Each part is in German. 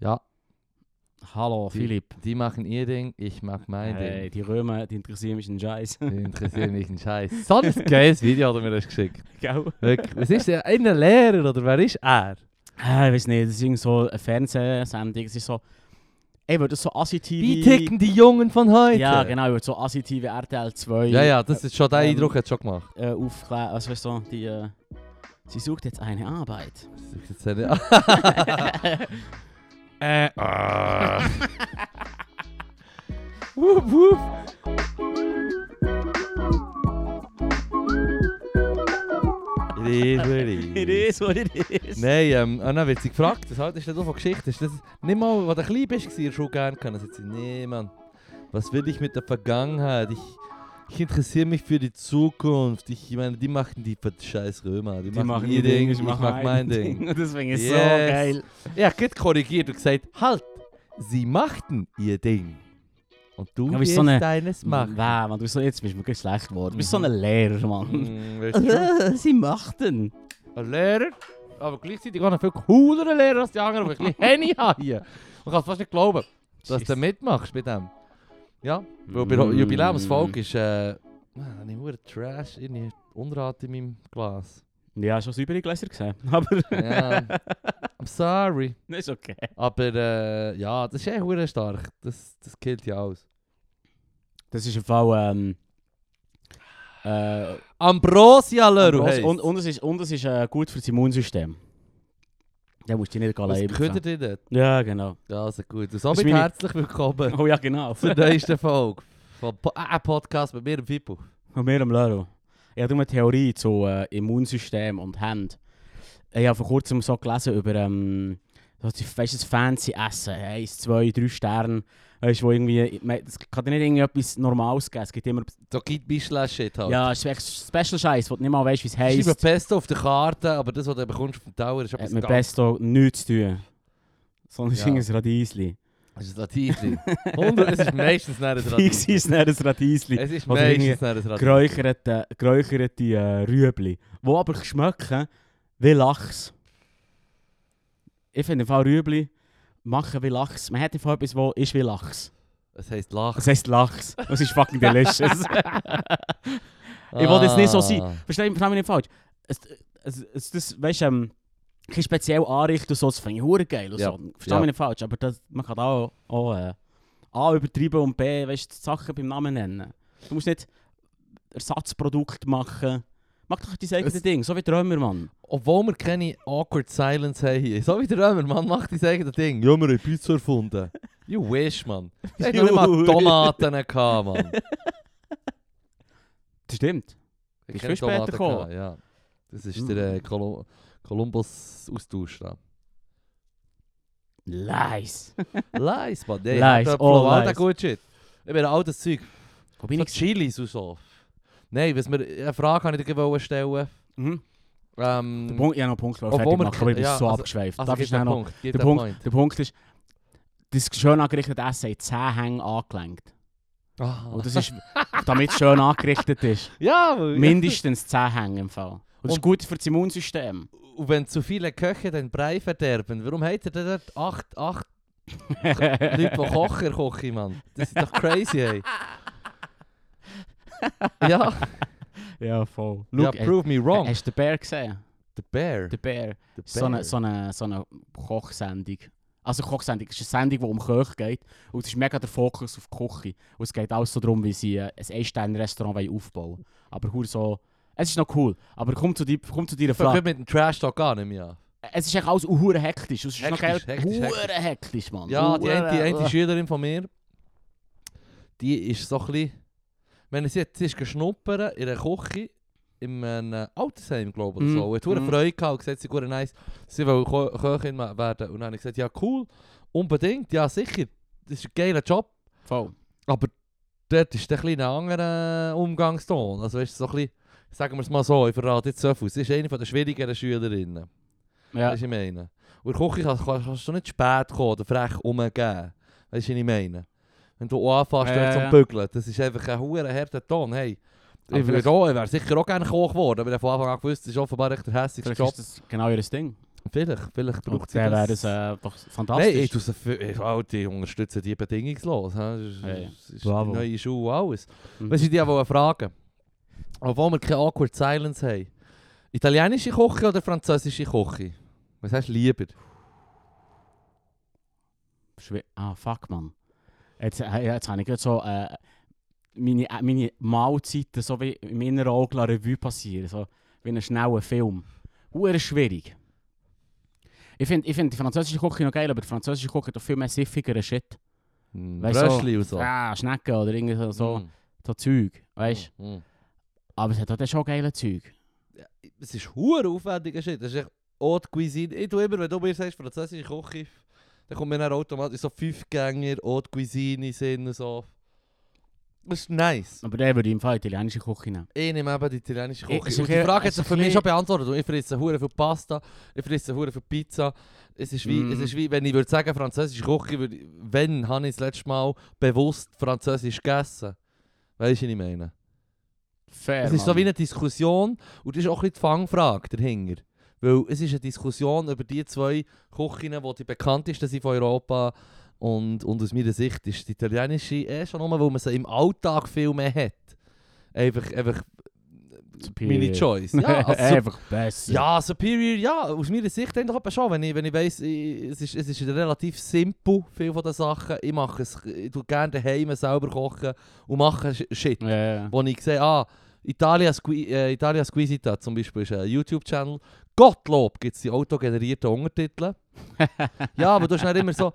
Ja, Hallo, Die- Philipp. die machen ihr Ding, ich mach mein Hey, die Römer, die interessieren mich einen Scheiß. Ding. Die interessieren mich einen Scheiß. So ein geiles Video hat er mir das geschickt. Gell? Wirklich. Was ist der? Ein Lehrer oder wer ist er? Ah, ich weiß nicht, das ist irgend so eine Fernsehsendung. Es ist so. Ey, wird das so Asi-TV. Wie ticken die Jungen von heute? Ja, genau, wird so Asi-TV RTL 2. Ja, ja, das ist schon, der Ähm, Eindruck hat schon gemacht. Äh, aufklären. Also, weißt du, die. Äh, sie sucht jetzt eine Arbeit. Das ist jetzt eine- äh, ah. wup, wup. It is what it is. It is what it is. Nein, ähm, und dann wird sie gefragt, was haltest du von Geschichte? Ist das nicht mal, als du klein bist, war schon sagt sie, nee, Mann, was will ich mit der Vergangenheit? Ich, ich interessiere mich für die Zukunft. Ich meine, die machen die scheiß Römer. Die, machen ihr Ding, ich mach mein Ding. Und das finde ich so Yes. geil. Ja, geht korrigiert und gesagt, halt, sie machten ihr Ding. Und du Ja, wirst ist so eine- deines machen. Nein, man, du bist so, jetzt bist du mir gleich schlecht geworden. Du bist so Mhm. ein Lehrer, Mann. Mm, sie machten. Ein Lehrer, aber gleichzeitig auch ein viel coolerer Lehrer als die anderen, die ich ein bisschen Henny habe hier. Man kann es fast nicht glauben, dass du mitmachst bei dem. Ja, weil bei Mm. Jubiläumsfolge ist, äh, man, habe ich nur Trash, irgendwie Unrat in meinem Glas. Ja, schon saubere Gläser gesehen. Aber. Ja, I'm sorry. das ist okay. Aber äh, ja, das ist echt hure stark. Das, das killt ja alles. Das ist im Fall. Ähm, äh, Ambrosia Leru und, und es ist, und es ist äh, gut für das Immunsystem. Da musst du dich nicht Was allein könntet ihr dort? Ja, genau. Ja, also gut. Und somit meine- herzlich willkommen Oh ja, genau. zur neuesten Folge von po äh, Podcast mit mir und Fippo. Von mir am Lero. Ich habe eine Theorie zu äh, Immunsystem und Hand. Ich habe vor kurzem so gelesen über ähm, weißt, du, fancy Essen. Eins, zwei, drei Sterne. Weißt du, wo irgendwie. Es kann dir nicht irgendwie etwas Normales geben. Es gibt immer. Da gibt Michelin-Shit halt. Ja, es ist Special Scheiß, wo du nicht mal weißt, wie es Schreibe heisst. Pesto auf der Karte, aber das, was du bekommst auf dem Tower, ist Hat etwas mit ganz... Pesto nichts zu tun. Sondern Ja. ja. ein Radiesli. Das ist ein Radieschen. Hundert- Es ist meistens nicht ein ist nicht Radiesli. Es ist Oder meistens nicht ein Radieschen. Geräucherte, geräucherte äh, Rüebli. Die aber schmecken wie Lachs. Ich finde im Fall Rüebli machen wie Lachs. Man hat im Fall etwas, das ist wie Lachs. Es heisst Lach. Das heisst Lachs. Das ist fucking delicious. Ich will das nicht so sein. Versteh versteh mich nicht falsch. Es, es, es, das, weißt du, ähm, kein speziell anrichten und so, das finde ich hure geil. Und Ja. so. Versteh Ja. mich nicht falsch, aber das, man kann auch, auch äh, A übertreiben und B, weißt du, Sachen beim Namen nennen. Du musst nicht Ersatzprodukt machen. Mach doch dein eigenes Es- Ding, so wie Träumer, Mann. Obwohl wir keine awkward silence haben hier. So wie der Römer, Mann, macht dein eigenes Ding. Ja, wir haben Pizza erfunden. You wish, Mann. Wir hatten noch nicht mal Tomaten gehabt, Mann. Das stimmt. Ich viel später Tomaten gekommen? gehabt, Ja. Das ist der äh, Colu- Columbus-Austausch da. Lies. Lies, Mann. Nee, Lies, Erdäpfel, all all lies. der Shit. Ich bin all das Zeug. Wo bin So ich? Chilis und so. Nein, was mir, eine Frage kann ich dir wollen stellen. Mhm. Ähm, Der Punkt, ich habe noch einen Punkt Obwohl fertig wir- gemacht, aber ich bin ja, so also- abgeschweift. also Darf noch? Punkt. Der Punkt, Point. der Punkt ist, das schön angerichtete Essen hat 10 Hänge angelenkt. Ah. Und das ist, damit es schön angerichtet ist. ja, Mindestens 10 Hänge im Fall. Und das ist Und- gut für das Immunsystem. Und wenn zu viele Köche den Brei verderben, warum hat er denn dort acht, acht Leute, die Kocher kochen, Mann? Das ist doch crazy, ey. ja, ja, voll. ja, Look, ey, prove me wrong. hast du den Bär gesehen? The Bear. Der Bär. So eine, so, eine, so eine Kochsendung. Also Kochsendung, es ist eine Sendung, die um Köche geht. Und es ist mega der Fokus auf die Küche. Und es geht auch so darum, wie sie ein Ein-Sterne-Restaurant wollen aufbauen wollen. Aber so... Es ist noch cool. Aber komm zu, die, komm zu deiner Ich Frage. mit dem Trash Talk gar nicht mehr. Es ist echt alles hure hektisch. Es ist noch geil. Hektisch, hektisch, hektisch, Mann. Ja, die eine, die eine. Schülerin von mir, die ist so ein bisschen... Wenn sie, sie ist geschnuppert in einer Küche, in einem Altersheim, glaube ich, Mhm. so. Und hat hure Mhm. Freude gehabt und gesagt, sie ist nice, sie will Ko Köchin werden. Und dann habe ich gesagt, ja cool, unbedingt, ja sicher, das ist ein geiler Job. Voll. Aber dort ist ein bisschen ein anderer Umgangston. Also weißt du, so ein bisschen, sagen wir es mal so, ich verrate jetzt so viel, sie ist eine der schwierigeren Schülerinnen. Ja. Weißt du, ich meine? Und in der Küche kannst, kannst, du nicht spät kommen oder frech umgehen. Weißt du, was ich meine? Wenn du anfängst Ja, dort ja, zum. Bügeln, das ist einfach ein hoher harter Ton. Hey, Aber ich, würde auch- ich wäre sicher auch gerne Koch geworden, aber ich habe von Anfang an gewusst, das ist offenbar echt der hässlichste Vielleicht Job. ist das genau ihr Ding. Vielleicht, vielleicht braucht sie wäre das. es äh, doch Nein, fantastisch. ich, für- ich, die unterstützen die bedingungslos. Das ist, Ja, ja. das ist die neue Schule und alles. Mhm. Weißt du, ich dich wollte fragen, obwohl wir keine Awkward Silence haben. Italienische Küche oder französische Küche? Was hast du lieber? Schwe- Ah, fuck, man. Jetzt, äh, jetzt habe ich gerade so äh, meine, äh, meine Mahlzeiten so wie in meinen Augen Revue passieren. So wie ein schneller Film. Hure schwierig. Ich finde ich find die französische Küche noch geil, aber die französische Küche hat doch viel mehr siffigeren Shit. Du, Bröschli und so. Ah, Schnecken oder irgendwie so, so, Hm, so Zeug. Weißt du? hm, hm. Aber es hat auch schon geile Zeug. Es ist hure aufwendiger Shit. Das ist echt Haute Cuisine. Ich tue immer, wenn du mir sagst, französische Küche, dann kommt mir dann automatisch so Fünfgänger, Haute Cuisine Sinn und so. Das ist nice. Aber dann würde ich im Fall italienische Küche nehmen. Ich nehme eben die italienische Ich- Küche. Und die Frage hat sich für mich schon beantwortet. Und Ich fresse hure viel Pasta, ich fresse hure viel Pizza. Es ist wie, Mm. es ist wie wenn ich würde sagen, französische Küche, würde ich- wenn habe ich das letzte Mal bewusst französisch gegessen. Weißt du, was ich meine? Fair, Es ist so Mann. wie eine Diskussion und das ist auch ein bisschen die Fangfrage dahinter. Weil es ist eine Diskussion über die zwei Küchen, die die bekanntesten sind von Europa. Und, und aus meiner Sicht ist die italienische eh schon nur, weil man sie im Alltag viel mehr hat. Einfach, einfach Superior. meine Choice. Ja, also, Einfach besser. ja, Superior, ja, aus meiner Sicht eigentlich etwa schon. Wenn ich, wenn ich weiss, ich, es, ist, es ist relativ simpel, viel von den Sachen. Ich mache es, ich tue gerne daheim selber kochen und mache Sh- Shit. Ja. Wo ich sehe, ah, Italia, Squi äh, Italia Squisita zum Beispiel ist ein YouTube-Channel. Gottlob gibt es die autogenerierten Untertitel. ja, aber du hast dann immer so,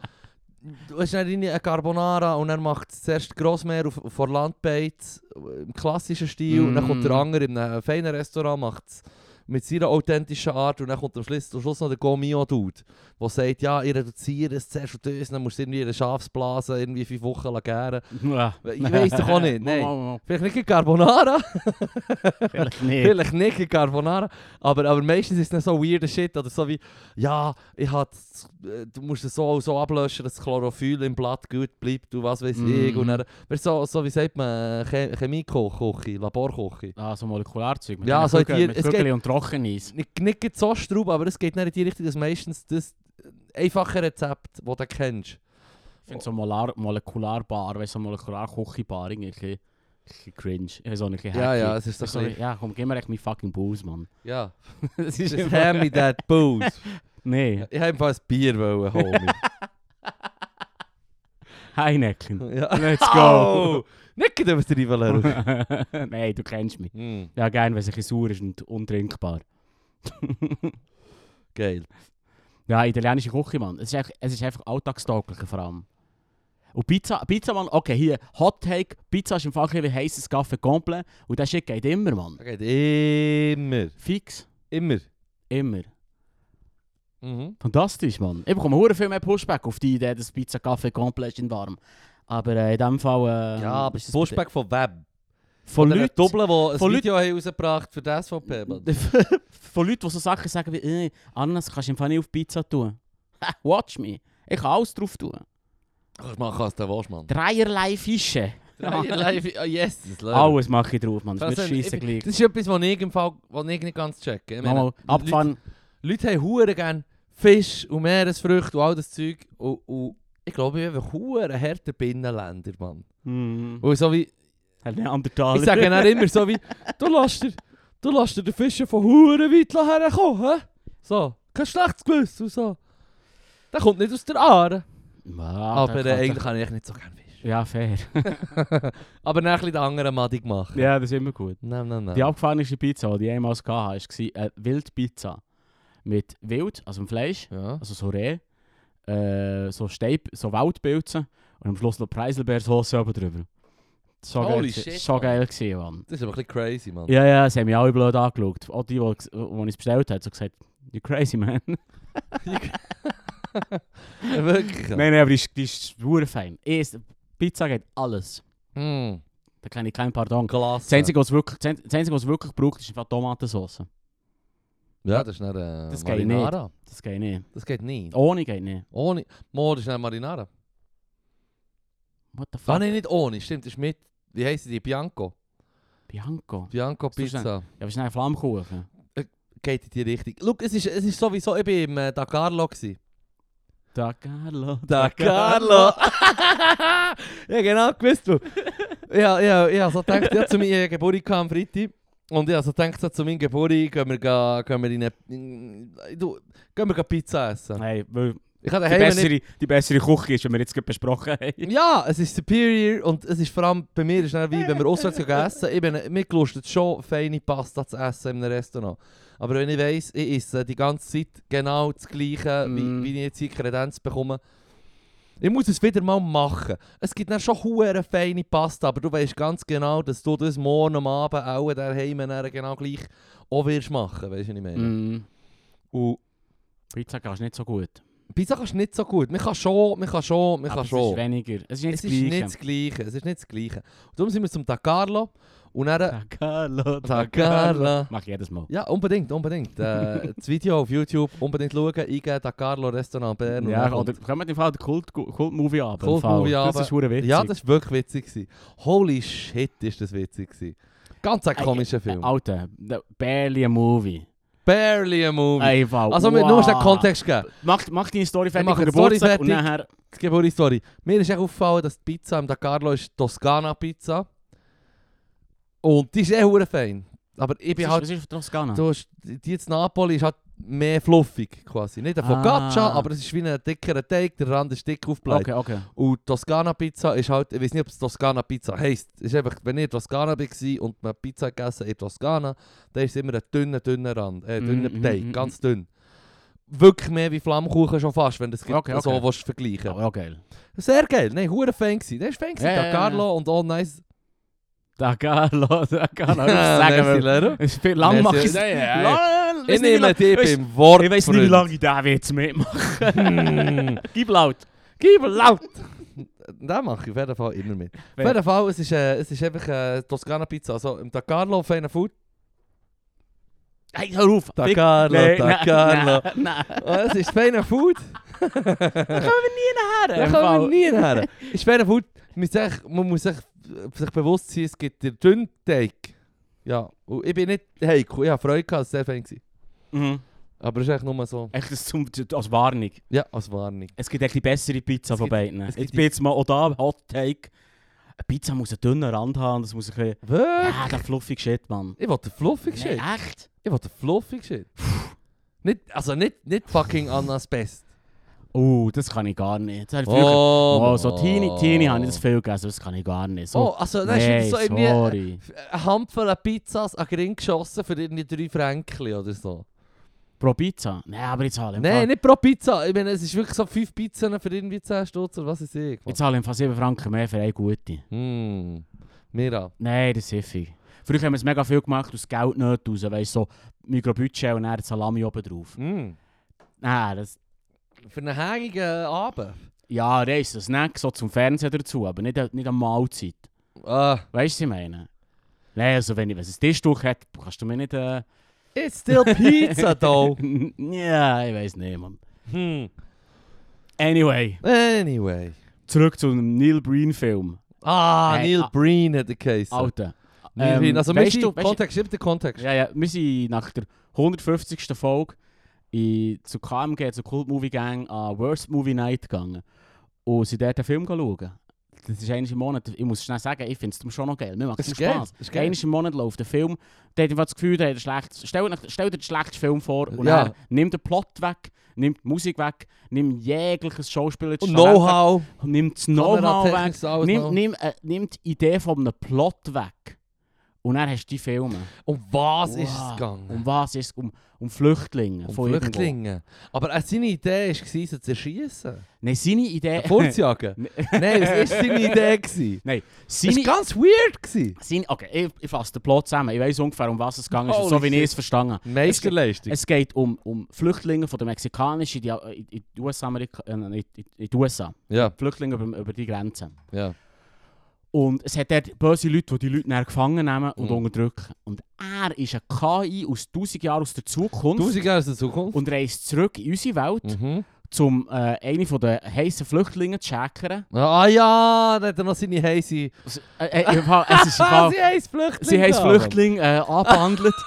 du hast dann irgendwie eine Carbonara und dann macht es zuerst Grossmeer auf, auf Landbeiz im klassischen Stil und dann kommt der Mm. andere in einem feinen Restaurant, macht es mit seiner authentischen Art und dann kommt am Schluss, am Schluss noch der Gomio-Dude, der sagt, ja, ich reduziere es zuerst und das, dann musst du irgendwie in eine Schafsblase irgendwie fünf Wochen gären. Ja. Ich weiss doch auch nicht, nein. Vielleicht nicht in Carbonara, Vielleicht nicht. vielleicht nicht in Carbonara, aber, aber meistens ist es dann so weirder Shit oder so wie, ja, ich hat, du musst es so so ablöschen, dass das Chlorophyll im Blatt gut bleibt und was weiß ich. Mhm. Und dann, weißt du, so, so wie sagt man, Che Chemie-Küche, Laborküche. Ah, so Molekularzeug. Ja, so die- mit es geht- und Trockeneis. Nicht, nicht gerade so straub, aber es geht nicht in die Richtung, dass meistens das einfache Rezept, das du kennst. Ich finde so Molar Molekularbar, weißt du, so Molekularküchenbar irgendwie ein cringe. So ein Ja, ja, es ist doch so, Ja, komm, gib mir echt meinen fucking Booze, Mann. Ja, das ist hand me that booze. Nee, Ich wollte einfach ein Bier, wollen, Homie. Heineken. Ja. Let's go. Oh, nicht gerade was der Rival Nein, du kennst mich. mm, Ja, gern, wenn es ein bisschen sauer ist und untrinkbar. Geil. Ja, italienische Küche, Mann. Es ist, einfach, es ist einfach alltagstauglich vor allem. Und Pizza, Pizza, Mann, okay, hier, Hot Take, Pizza ist im Fall wie heisses Kaffee komplett. Und das Shit geht immer, Mann. Das geht immer. Fix. Immer. Immer. Mhm. Fantastisch, Mann. Ich bekomme hure viel mehr Pushback auf die Idee, dass Pizza Kaffee komplett ist in warm. Aber äh, in dem Fall... Äh, Ja, aber ist das Pushback von Web. Von den Leuten... Doppeln, die ein von Video haben rausgebracht für die SVP. Mann. von Leuten, die so Sachen sagen wie äh, «Ananas kannst du im Fall nicht auf Pizza tun.» Watch me. Ich kann alles drauf tun. Kannst machen, was du willst, Mann. Dreierlei Fische. Live, oh yes, das. Alles mache ich drauf, Mann. Das Das scheisse ich-. Das ist etwas, was ich im Fall was ich nicht ganz checke. Ich meine, Mal Leute. Leute haben hure gerne Fisch und Meeresfrüchte und all das Zeug. Und, und ich glaube, ich bin einfach hure härter Binnenländer, Mann. Mhm. Und so wie, Neandertaler. ich sage dann immer so wie, du lässt dir, du lässt dir den Fische von hure weit herkommen, hä? So, kein schlechtes Gewissen und so. Der kommt nicht aus der Aare. Ja, Aber äh, eigentlich kann ich nicht so gerne Fisch. Ja, fair. Aber dann ein bisschen den anderen Madig machen. ja, das ist immer gut. Nein, nein, nein. Die abgefahrenste Pizza, die ich jemals hatte, war eine Wildpizza. Mit Wild, also dem Fleisch, Ja. also so Reh, äh, so Steib, so Waldpilzen und am Schluss noch Preiselbeersauce oben drüber. So geil, Holy gsi- shit, so geil gewesen, Mann. Das ist aber ein bisschen crazy, Mann. Ja, ja, sie haben mich alle blöd angeschaut. Auch die, die, die ich es bestellt habe, so gesagt, you're crazy, man. Ja, wirklich. Nein, nein, aber die ist, die ist super fein. Erst, Pizza geht alles. Mm, Da kann ich kein Pardon. klasse. Das Einzige, was wirklich, das Einzige, was wirklich braucht, ist einfach Tomatensauce. Ja, das ist nicht äh, Das geht Marinara. Das geht nicht. Das geht nicht. Ohne geht nicht. Ohne. Mo, das ist nicht Marinara. What the fuck? Ah, nein, nicht ohne. Stimmt, das ist mit. Wie heisst die? Bianco. Bianco. Bianco ist Pizza. Ja, was ist denn ein Flammkuchen? geht in die Richtung. Schau, es ist, es ist sowieso, ich war im äh, Da Carlo. Gewesen. Da Carlo. Da Carlo! ja, genau, gewusst du. ja, ja, ja, so gedacht, ja, zu meiner Geburt kam am Freitag. Und ich habe so gedacht, so, zu meiner Geburt gehen wir, gehen wir in eine... In, du, gehen wir Pizza essen. Hey, weil Ich die, daheim nicht... bessere, die bessere Küche ist, wie wir jetzt gerade besprochen haben. Ja, es ist superior und es ist vor allem bei mir ist wie wenn wir auswärts essen. Ich bin mir gelustet schon feine Pasta zu essen in einem Restaurant. Aber wenn ich weiss, ich esse die ganze Zeit genau das Gleiche, Mm. wie, wie ich jetzt hier Kredenz bekomme, ich muss es wieder mal machen. Es gibt dann schon hure feine Pasta, aber du weißt ganz genau, dass du das morgen am Abend auch daheim dann genau gleich auch wirst machen, weißt du, was ich meine? Mm. Und Pizza kannst du nicht so gut. Pizza kannst du nicht so gut. Man kann schon, man kann schon, man Aber kann es schon. ist weniger. Es ist nicht Es das ist Gleiche. nicht das Gleiche. Es ist nicht das Gleiche. Und darum sind wir zum Da Carlo. Und dann... Da Carlo, Da Carlo. Mach ich jedes Mal. Ja, unbedingt, unbedingt. Äh, das Video auf YouTube unbedingt schauen. Eingeben Da Carlo Restaurant Bern. Ja, oder können wir den Fall den Kult, Kult-Movie ab? Kult-Movie Das ab. ist hure witzig. Ja, das war wirklich witzig. Gewesen. Holy shit, ist das witzig. Gewesen. Ganz ein komischer äh, Film. Alter, barely a movie. Barely a movie. Einfach. Also, wow. nur den Kontext geben. Mach, mach deine Story fertig mach Story Geburtstag und fertig. nachher... Die Geburtstagsstory. Mir ist echt aufgefallen, dass die Pizza im Da Carlo ist Toskana Pizza. Und die ist eh hure fein. Aber ich bin Was halt was ist Toskana? Du hast, die jetzt Napoli ist halt mehr fluffig quasi. Nicht ein Focaccia, Ah. aber es ist wie ein dickerer Teig, der Rand ist dick aufgebläht. Okay, okay. Und Toskana Pizza ist halt, ich weiß nicht, ob es Toskana Pizza heisst. Es ist einfach, wenn ich in Toskana war und man Pizza gegessen in Toskana, dann ist es immer ein dünner, dünner Rand, äh, dünner Mhm, Teig, mhm, ganz dünn. Wirklich mehr wie Flammkuchen schon fast, wenn du es Okay, so okay. willst vergleichen Ja, ja, geil. Sehr geil, nein, hure Fan gewesen. Der ist Fan gewesen, Ja, der ja, ja, Carlo und all nice. Da da. Ich. Es ist viel lang Merci. mache ich wie nehme lang- dich beim Wort. Ich weiß nicht, wie lange ich den jetzt mitmache. Gib laut. Gib laut! Das mache ich auf jeden Fall immer mit. Auf jeden Fall, es ist, äh, es ist einfach äh, Toskana Pizza. Also im Da Carlo auf einer Food. Hey, hör auf. Da Carlo, Nee, Da Carlo. Nein, nein. Oh, es ist feiner Food. Da kommen wir nie Da nachher. kommen wir nie her. Ist feiner Food. Man muss sich, man muss sich, sich bewusst sein, es gibt den dünnen Teig. Ja, und ich bin nicht heikel. Ich habe Freude gehabt, es war sehr fein. gewesen. Mhm. Aber es ist echt nur so, Echt das zum, als Warnung. ja, als Warnung. Es gibt echt die bessere Pizza Es von gibt- beiden. es Ich gibt bin jetzt mal auch da, Hot Take. Eine Pizza muss einen dünnen Rand haben, das muss ein bisschen... Wirklich? Ja, der fluffig Shit, Mann. Ich wollte fluffig Nee, shit. echt? Ich wollte fluffig shit. nicht, also nicht, nicht fucking Annas Best. Oh, das kann ich gar nicht. Das. Oh, Oh, so Teenie, Teenie habe ich das viel gegessen, das kann ich gar nicht. So, Oh, also dann nee, so irgendwie sorry. eine Handvoll Pizzas an den Ring geschossen für irgendwie drei Franken oder so. Pro Pizza? Nein, aber zahle ich im Nein, nicht pro Pizza. Ich meine, es ist wirklich so fünf Pizzen für irgendwie 10 Stutz oder was ich. Ich zahle im Fall 7 Franken mehr für eine gute. Hm, Mira. Nein, das ist hiffig. Früher haben wir es mega viel gemacht aus Geld nicht raus, weißt du, so Mikrobudget und dann Salami oben drauf. Hm. Nein, das... Für einen hängigen Abend. Ja, Reis, ein Snack so zum Fernsehen dazu, aber nicht, nicht eine Mahlzeit. Ah, Weißt du, was ich meine? Nein, also wenn ich wenn es ein Tischtuch hat, kannst du mir nicht... Äh... it's still pizza though. ja, ich weiß nicht, Mann. hm. Anyway, Anyway. zurück zu einem Neil Breen-Film. Ah, Hey, Neil ah. Breen hat er geheißen. Alter. Neil Ähm, Breen. Also, weißt weißt du- weißt Kontext, gib den Kontext. Ja, ja, wir sind nach der 150. Folge in, zu KMG, zur Cult Movie Gang, an Worst Movie Night gegangen. Und sind dort einen Film schauen. Das ist einmal im Monat. Ich muss schnell sagen, ich finde es schon noch geil. Mir macht es Spaß. Einmal im Monat läuft der Film. Da hat das Gefühl, der hat ein schlechtes, stell, stell dir den schlechtesten Film vor und Ja. dann nimmt den Plot weg, nimmt die Musik weg, nimmt jegliches Schauspieler Und Know-how. nimmt das Know-how weg, nimmt, nimmt, äh, nimmt die Idee von einem Plot weg. Und dann hast du die Filme. Um was ist es Wow. gegangen? Um was ist es? Um, um Flüchtlinge. Um. Flüchtlinge. Aber äh, seine Idee war, sie zu erschießen. Nein, seine Idee... Fortjagen. Nein, was war seine Idee? gewesen? Nein, Das seine... war ganz weird. gewesen. seine okay, ich, ich fasse den Plot zusammen. Ich weiß ungefähr, um was es gegangen ist, Holy so wie ich es verstanden habe. Meisterleistung. Es geht um, um Flüchtlinge von der mexikanischen in die, in, in die äh, in, in, in die USA. Ja, Flüchtlinge über, über die Grenze. ja. Und es hat dort böse Leute, die die Leute dann gefangen nehmen und Mhm. unterdrücken. Und er ist ein KI aus 1000 Jahren aus der Zukunft Tausend Jahre aus der Zukunft. und reist zurück in unsere Welt, Mhm. um äh, eine von den heissen Flüchtlinge zu checkern. Ah ja, da hat er noch seine. Also, äh, äh, es ist im Fall, sie heisst Flüchtling. sie gehabt. Flüchtling äh, anbehandelt.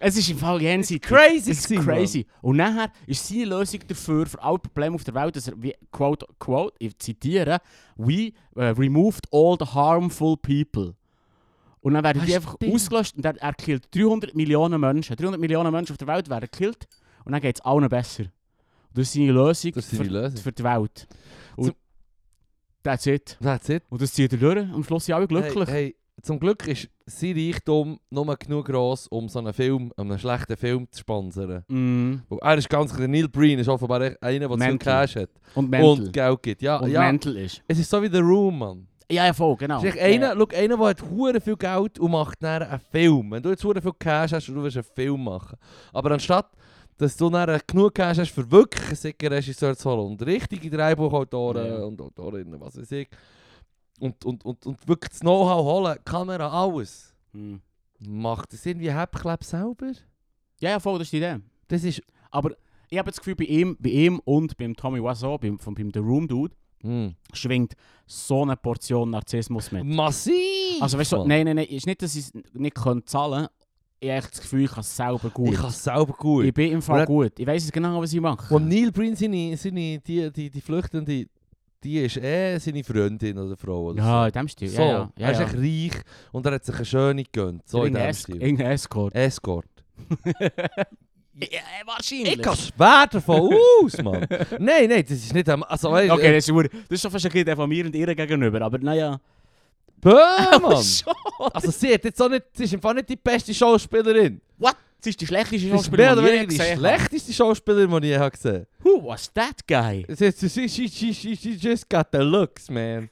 Es ist im Fall jenseits. Crazy Es ist crazy. Und nachher ist seine Lösung dafür, für alle Probleme auf der Welt, dass er, quote, quote, ich zitiere, we uh, removed all the harmful people. Und dann werden Ah, die einfach stimmt. ausgelöscht und er, er killt 300 Millionen Menschen. 300 Millionen Menschen auf der Welt werden gekillt und dann geht es allen besser. Und das ist seine Lösung, ist für, Lösung. für die Welt. Und Zum- that's it. That's it. Und das zieht er durch. Am Schluss sind alle glücklich. Hey, hey, zum Glück ist sein Reichtum nur genug gross, um so einen Film, einen schlechten Film zu sponsern. Mm. Er ist ganz klar, Neil Breen ist offenbar einer, der zu viel. Cash hat Und mental. und Geld gibt. Ja, und ja. mental ist. Es ist so wie The Room, Mann. Ja, ja, voll, genau. Einer, ja. schau, einer, der hat hure viel Geld und macht dann einen Film. Wenn du jetzt hure viel Cash hast du willst einen Film machen. Aber anstatt, dass du dann genug Cash hast, für wirklich einen Regisseur zu holen und richtige Drehbuchautoren Ja. und Autorinnen, was weiß ich, und, und, und, und wirklich das Know-how holen, Kamera, alles, Mm. macht das irgendwie Heppkleb selber? Ja, ja, voll, das ist die Idee. Das ist... Aber ich habe das Gefühl, bei ihm, bei ihm und beim Tommy Wiseau, beim, von, beim The Room Dude, Mm. schwingt so eine Portion Narzissmus mit. Massiv! Also weißt du, nein, nein, nein, ist nicht, dass ich es nicht können zahlen kann. Ich habe das Gefühl, ich kann es selber gut. Ich kann es selber gut. Ich bin im Fall gut. Ich weiß genau, was ich mache. Und Neil Breen, seine, seine, die, die, die Flüchtende, die ist eh seine Freundin oder Frau oder ja, so. in dem Stil. So, Ja, ja, ja, er ist ja. echt reich und er hat sich eine schöne gegönnt. So in dem Es- Stil. Irgendein Escort. Escort. ja, wahrscheinlich. Ich gehe schwer davon aus, Mann. nein, nein, das ist nicht... Also, weißt, Okay, das ist, das ist schon fast ein bisschen von mir und ihr gegenüber, aber naja. Böh, Mann. Also sie hat jetzt auch nicht... Sie ist im Fall nicht die beste Schauspielerin. What? Sie ist die schlechteste ist Schauspielerin, die ich die gesehen habe. schlechteste Schauspielerin, die ich je habe gesehen Who was that guy? Sie, sie, she, she, she, she just got the looks, man.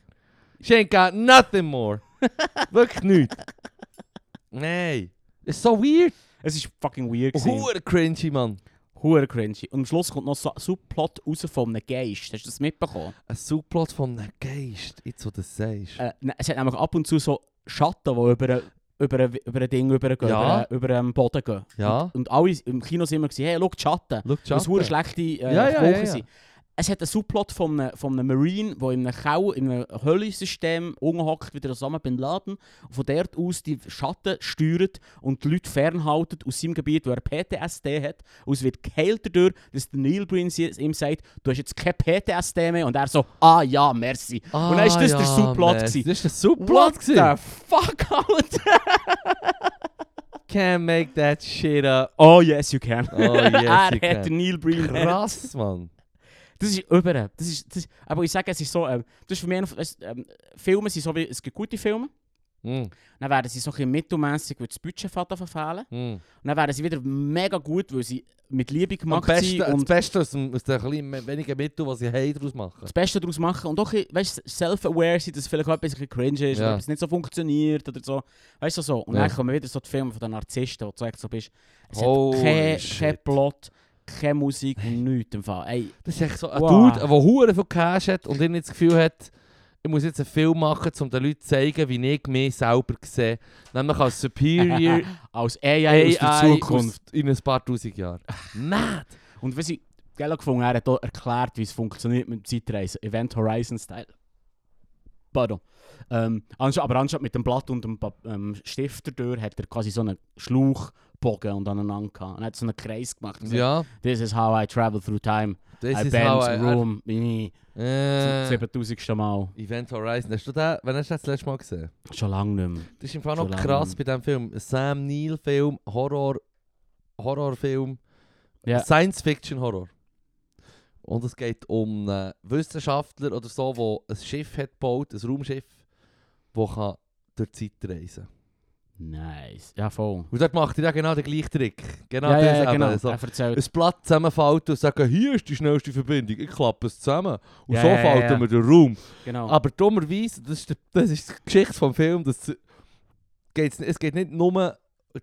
She ain't got nothing more. Wirklich nichts. Nein. It's so weird. Es ist fucking weird gewesen. Hure cringy, Mann. Hure cringy. Und am Schluss kommt noch so ein Subplot raus von einem Geist. Hast du das mitbekommen? Ein Subplot von einem Geist. Jetzt, wo du das sagst. Äh, ne, es hat nämlich ab und zu so Schatten, die über, über, über ein Ding übergehen, Ja. über, über den Boden gehen. Ja. Und, und alle im Kino sind immer gesagt, hey, schau die Schatten. Schau, Das hure schlechte äh, Ja, ja, ja, ja. Es hat einen Subplot von einem, von einem Marine, der in einem Kau, in einem Höllensystem umhockt, wieder Osama Bin Laden, und von dort aus die Schatten steuert und die Leute fernhaltet aus seinem Gebiet, wo er PTSD hat. Und es wird geheilt dadurch, dass der Neil Breen ihm sagt, du hast jetzt kein PTSD mehr. Und er so, ah ja, merci. Ah, und dann ist das der ja, Subplot man. gewesen. Das ist der Subplot What the fuck, Alter? Can't make that shit up. Oh yes, you can. Oh, yes, er you hat can. Neil Breen. Krass, Mann. Das ist über. Das ist, das aber ich sage, es ist so, ähm, das ist für mich, einfach- es, ähm, Filme sind so wie, es gibt gute Filme, Mm, dann werden sie so ein mittelmässig, weil das Budget verfehlen. mm. Und dann werden sie wieder mega gut, weil sie mit Liebe Am gemacht besten, sind das und Beste aus, dem, aus den kleinen, wenigen Mitteln, die sie haben, daraus machen. das Beste daraus machen und auch weißt, self-aware sind, dass vielleicht etwas ein cringe ist Ja. oder etwas nicht so funktioniert oder so. Weißt du so? Und Ja. dann kommen wieder so die Filme von den Narzissten, wo du so bist, es Holy hat kein, shit. kein Plot, keine Musik, nichts im Fall. Ey, Das ist echt so ein Wow. Dude, der hure viel Cash hat und nicht das Gefühl hat, ich muss jetzt einen Film machen, um den Leuten zu zeigen, wie ich mich selber sehe. Nämlich als Superior als AI, aus der AI Zukunft. aus- in ein paar tausend Jahren. Mad! Und was ich geil gefunden er hat auch erklärt, wie es funktioniert mit dem Zeitreisen. Event Horizon Style. Pardon. Ähm, aber anstatt mit dem Blatt und dem ähm, Stift durch hat er quasi so einen Schlauchbogen und aneinander gehabt. Und er hat so einen Kreis gemacht. und gesagt, Ja, This is how I travel through time. das I bend how I... room. Äh, Äh, 7000. Mal. Event Horizon. Hast du den, wann hast du das letzte Mal gesehen? Schon lange nicht mehr. Das ist im Fall noch krass bei diesem Film. Ein Sam Neill-Film, Horror, Horrorfilm, Ja. Science-Fiction-Horror. Und es geht um einen Wissenschaftler oder so, der ein Schiff hat gebaut, ein Raumschiff, das durch die Zeit reisen kann. Nice. Ja, voll. Und dort macht er ja genau den gleichen Trick. Genau ja, das ja, genau. So, Er erzählt. ein Blatt zusammenfalten und sagen, hier ist die schnellste Verbindung, ich klappe es zusammen. Und Ja, so ja, falten ja. wir den Raum. Genau. Aber dummerweise, das ist, der, das ist die Geschichte vom Film, das geht's, es geht nicht nur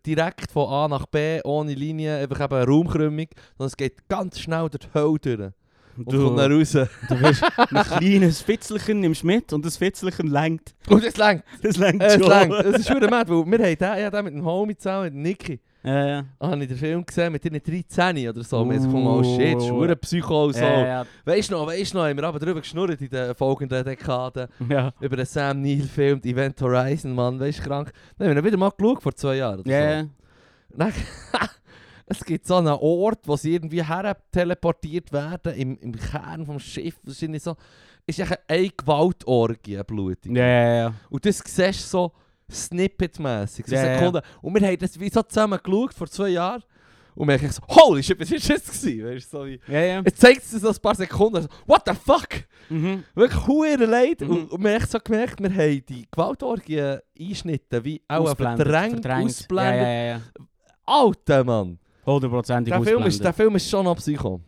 direkt von A nach B, ohne Linie, einfach eben eine Raumkrümmung, sondern es geht ganz schnell durch die Hölle durch. Und kommt dann raus. Du wirst ein kleines Fitzelchen nimmst mit und das Fitzelchen lenkt. Und es längt. Das lenkt Es schon. Es ist schon mad, weil wir haben den, ja, den mit dem Homie zusammen, mit Nicky, Ja, ja. habe ich den Film gesehen mit ihren 13 oder so. Wir haben gefunden, oh shit, Uh. schwere Psycho und so. Ja, ja, Weißt du noch, weißt du noch, haben wir aber drüber geschnurrt in den folgenden Dekaden. ja. über den Sam Neill-Film, die Event Horizon, Mann, weißt du, krank. Dann haben wir ihn wieder mal geschaut vor zwei Jahren. Oder Ja, so. ja. Dann, es gibt so einen Ort, wo sie irgendwie her teleportiert werden, im, im Kern vom Schiff. Das ist so, ist eine Gewaltorgie, eine blutige. Ja, ja, ja. Und das siehst du so snippetmässig, so. Sekunden. Und wir haben das wie so zusammen geschaut vor zwei Jahren. Und wir haben so, holy shit, was ist das gewesen? Weißt, so wie, Ja, ja. jetzt zeigt es so ein paar Sekunden, so, what the fuck? Mhm. Wirklich hure leid. Mhm. Und, und wir haben echt so gemerkt, wir haben die Gewaltorgie einschnitten, wie auch Ausblendet, verdrängt, ausblendet. Ja, ja, ja. Alter Mann! Hundertprozentig Der Film, ist, der Film ist schon Psycho.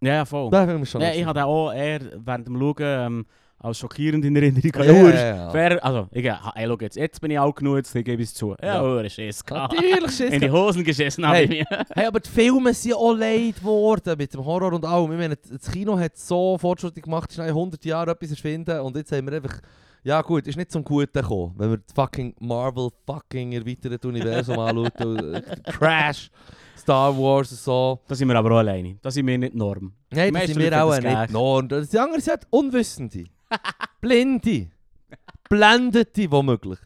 Ja, ja, voll. Der Film ist schon auf ich hatte auch eher während dem Schauen ähm, als schockierend in Erinnerung. Ja, Ja, ja, ja. Fair, also, ich, hey, schau jetzt, jetzt bin ich alt genug, jetzt gebe ich es zu. Ja, Ja. Schiss. Natürlich Schiss In die Hosen geschissen habe Hey. ich mir. Hey, aber die Filme sind auch leid geworden mit dem Horror und allem. Ich meine, das Kino hat so Fortschritte gemacht, schnell 100 Jahre etwas erfinden und jetzt haben wir einfach... Ja gut, ist nicht zum Guten gekommen, wenn wir das fucking Marvel fucking erweiterte Universum anschauen. äh, Crash, Star Wars und so. Da sind wir aber auch alleine. Da sind wir nicht Norm. Nein, meisten sind wir auch nicht. Norm. Das die anderen sind Unwissende. Blinde. Blendete womöglich.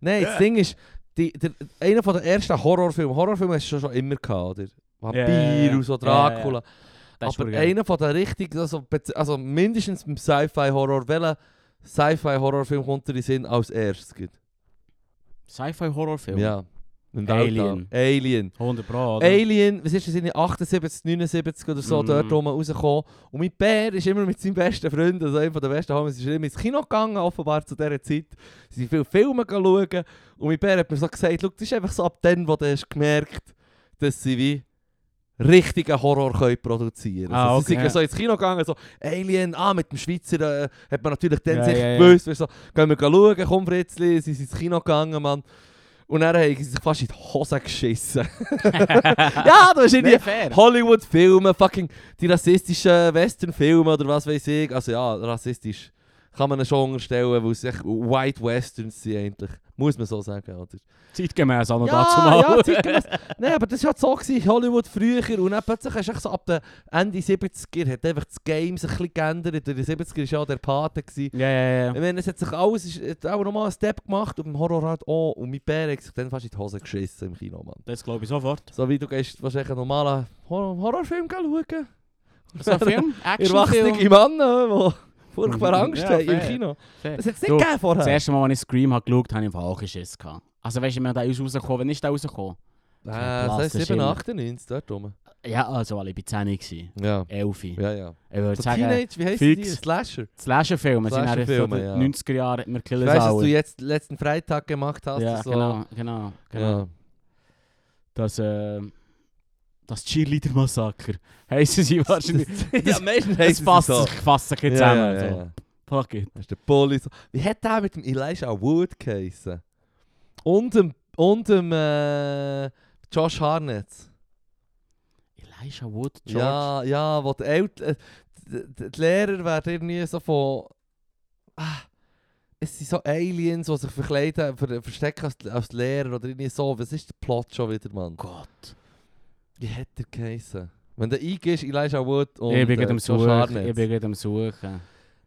Nein, das Ding ist, die, der, einer von der ersten Horrorfilme, Horrorfilme hast du schon, schon immer gehabt, oder? Vampir ja. und so. Dracula. Das ist Aber einer von der richtigen, also, also mindestens beim Sci-Fi-Horror, welcher Sci-Fi-Horrorfilm kommt dir in den Sinn als erstes? Sci-Fi-Horrorfilm? Ja. Alien. Weltall. Alien. 100 Pro, oder? Alien, was ist das, in den 78, 79 oder so, Mhm. dort rum rausgekommen. Und mein Bär ist immer mit seinem besten Freund, also einer der besten Homies, ist immer ins Kino gegangen, offenbar zu dieser Zeit. Sie sind viele Filme schauen. Und mein Bär hat mir so gesagt, «Schau, das ist einfach so ab dann, wo du hast gemerkt dass sie wie richtigen Horror können produzieren können. Ah, also, Sie okay. sind so ins Kino gegangen, so Alien, ah, mit dem Schweizer äh, hat man natürlich dann Ja, sicher ja, ja. gewusst, du, so, gehen wir schauen, komm Fritzli, sie sind ins Kino gegangen, Mann. Und dann haben sie sich fast in die Hose geschissen. ja, ist irgendwie Nee, fair. Hollywood-Filme, fucking die rassistischen Western-Filme oder was weiß ich. Also ja, rassistisch kann man schon unterstellen, weil es echt White Westerns sind eigentlich. Muss man so sagen, oder? Zeitgemäß auch noch Ja, dazu mal. ja, zeitgemäß. Nein, aber das war halt so gewesen, Hollywood früher und dann plötzlich hast du so ab den Ende 70er hat einfach das Game sich ein bisschen geändert. In den 70er war ja auch der Pate. Gewesen. Ja, ja, ja. Ich meine, es hat sich alles, es hat auch nochmal einen Step gemacht und im Horror halt auch. Und mein Bär hat sich dann fast in die Hose geschissen im Kino, Mann. Das glaube ich sofort. So wie du gehst wahrscheinlich einen normalen Horror Horrorfilm schauen. So ein Film? Erwachsene Actionfilm? Männer, die furchtbar Mhm. Angst Ja, haben im. Kino. Fair. Das hat es nicht Du, gegeben vorher. Das erste Mal, als ich Scream habe geschaut habe, habe ich im Fall auch Schiss gehabt. Also weißt du, wenn der ist rausgekommen, wann ist der rausgekommen? Äh, das heisst Blasse 7, Schimmer. 98, dort rum. Ja, also alle bei 10 gewesen. Ja. 11. Ja, ja. Ich würde So sagen, Teenage, wie heisst die? fix. Slasher. Slasher-Filme Slasher-Filme, die ja. 90er Jahre, wir Ich killen weiss, es was du jetzt letzten Freitag gemacht hast. Ja, so. genau, genau. genau. Ja. Das, äh, das Cheerleader-Massaker heissen sie wahrscheinlich. ja, meistens passt sie so. sich ein bisschen Ja, zusammen. ja, ja, so. Fuck it. Das ist der. So. Wie hat der mit dem Elijah Wood geheissen? Und dem, und dem äh, Josh Harnett. Elijah Wood, George. Ja, ja, wo die, Eltern, äh, die, die Lehrer werden irgendwie so von... Ah, es sind so Aliens, die sich verkleiden, ver, verstecken als, als Lehrer oder irgendwie so. Was ist der Plot schon wieder, Mann? Gott. Wie hat der geheissen? Wenn du eingehst, Elijah Wood und ich bin äh, gerade am Josh Suchen. Ich bin gerade am Suchen.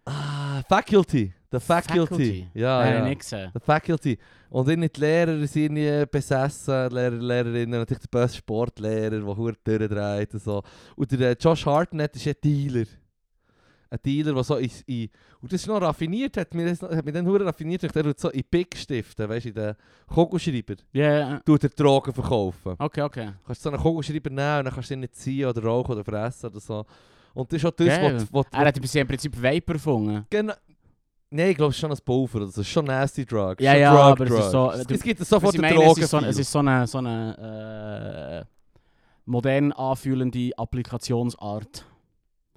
Ah, Faculty. The Faculty. Faculty? Ja, ja. nicht gesehen. The Faculty. Und dann die Lehrer sind irgendwie besessen, Lehrer, Lehrerinnen, natürlich der beste Sportlehrer, der hure durchdreht und so. Und der äh, Josh Hartnett ist ein Dealer. Ein Dealer, der so in, in und das ist noch raffiniert, hat mir, das, hat mir dann hure raffiniert, der tut so in Pickstiften, weißt du, in den Kugelschreiber, Ja, ja. tut er Drogen verkaufen. Okay, okay. Du kannst so einen Kugelschreiber nehmen und dann kannst du ihn nicht ziehen oder rauchen oder fressen oder so. Und das ist auch das, Geil. was... was- Er hat im Prinzip Vape erfunden. Genau. Nein, ich glaube, es ist schon ein Pulver. Das ist schon nasty Drug. Ja, ja, Drug, aber es ist Drug. so- Es, du- es gibt sofort einen meine, es ist so, Drogen. es ist so eine, so eine äh, modern anfühlende Applikationsart.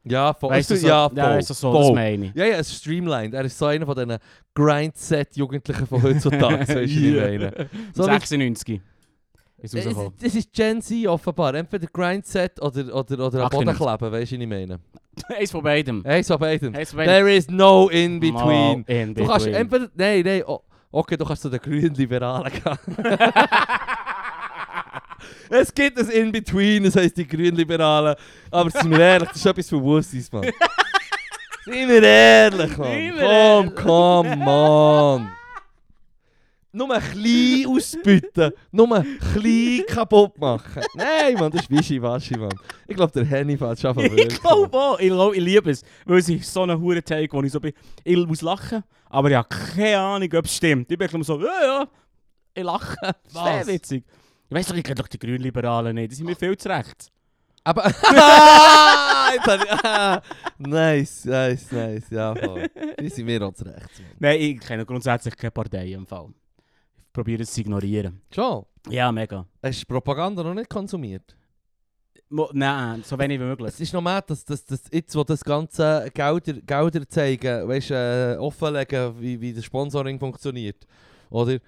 Ja, voll. Weißt du, so, ja, ja, voll. du, so, voll. das meine ich. Ja, ja, es ist streamlined. Er ist so einer von diesen Grindset-Jugendlichen von heutzutage. weißt du, wie ich meine? So wie- 96 ist Es-. Das ist Gen Z offenbar. Entweder Grindset oder, oder, oder am Boden 98. kleben, weißt du, wie ich meine? Eins von beidem. Eins von beidem. There is no in between. Mal in Du kannst between. entweder... Nein, nein. Oh, okay, du kannst zu den grünen Liberalen gehen. es gibt ein In-Between, das heisst die grünen Liberalen. Aber sind wir ehrlich, das ist etwas für Wussis, Mann. Sind wir ehrlich, Mann. Komm, come on. nur ein klein ausbüten, nur ein klein kaputt machen. Nein, Mann, das ist Wischiwaschi, Mann. Ich glaube, der Henny fährt schon von ich glaube auch. Ich, glaub, ich liebe es. Weil es ist so ein Hurenteig, wo ich so bin. Ich muss lachen, aber ich habe keine Ahnung, ob es stimmt. Ich bin so, ja, ja, ich lache. Das ist sehr witzig. Ich weiss doch, ich kenne doch die Grünliberalen nicht. Die sind mir viel zu rechts. Aber. Ah, nice, nice, nice. Ja, voll. Die sind mir auch zu rechts. Nein, ich kenne grundsätzlich keine Partei im Fall. Ich probiere es zu ignorieren. Schon? Ja, mega. Hast du Propaganda noch nicht konsumiert? Mo Nein, so wenig wie möglich. Es ist noch mehr, dass, dass, dass jetzt, wo das ganze Gelder, Gelder zeigen, weißt, äh, offenlegen, wie, wie das Sponsoring funktioniert. Oder?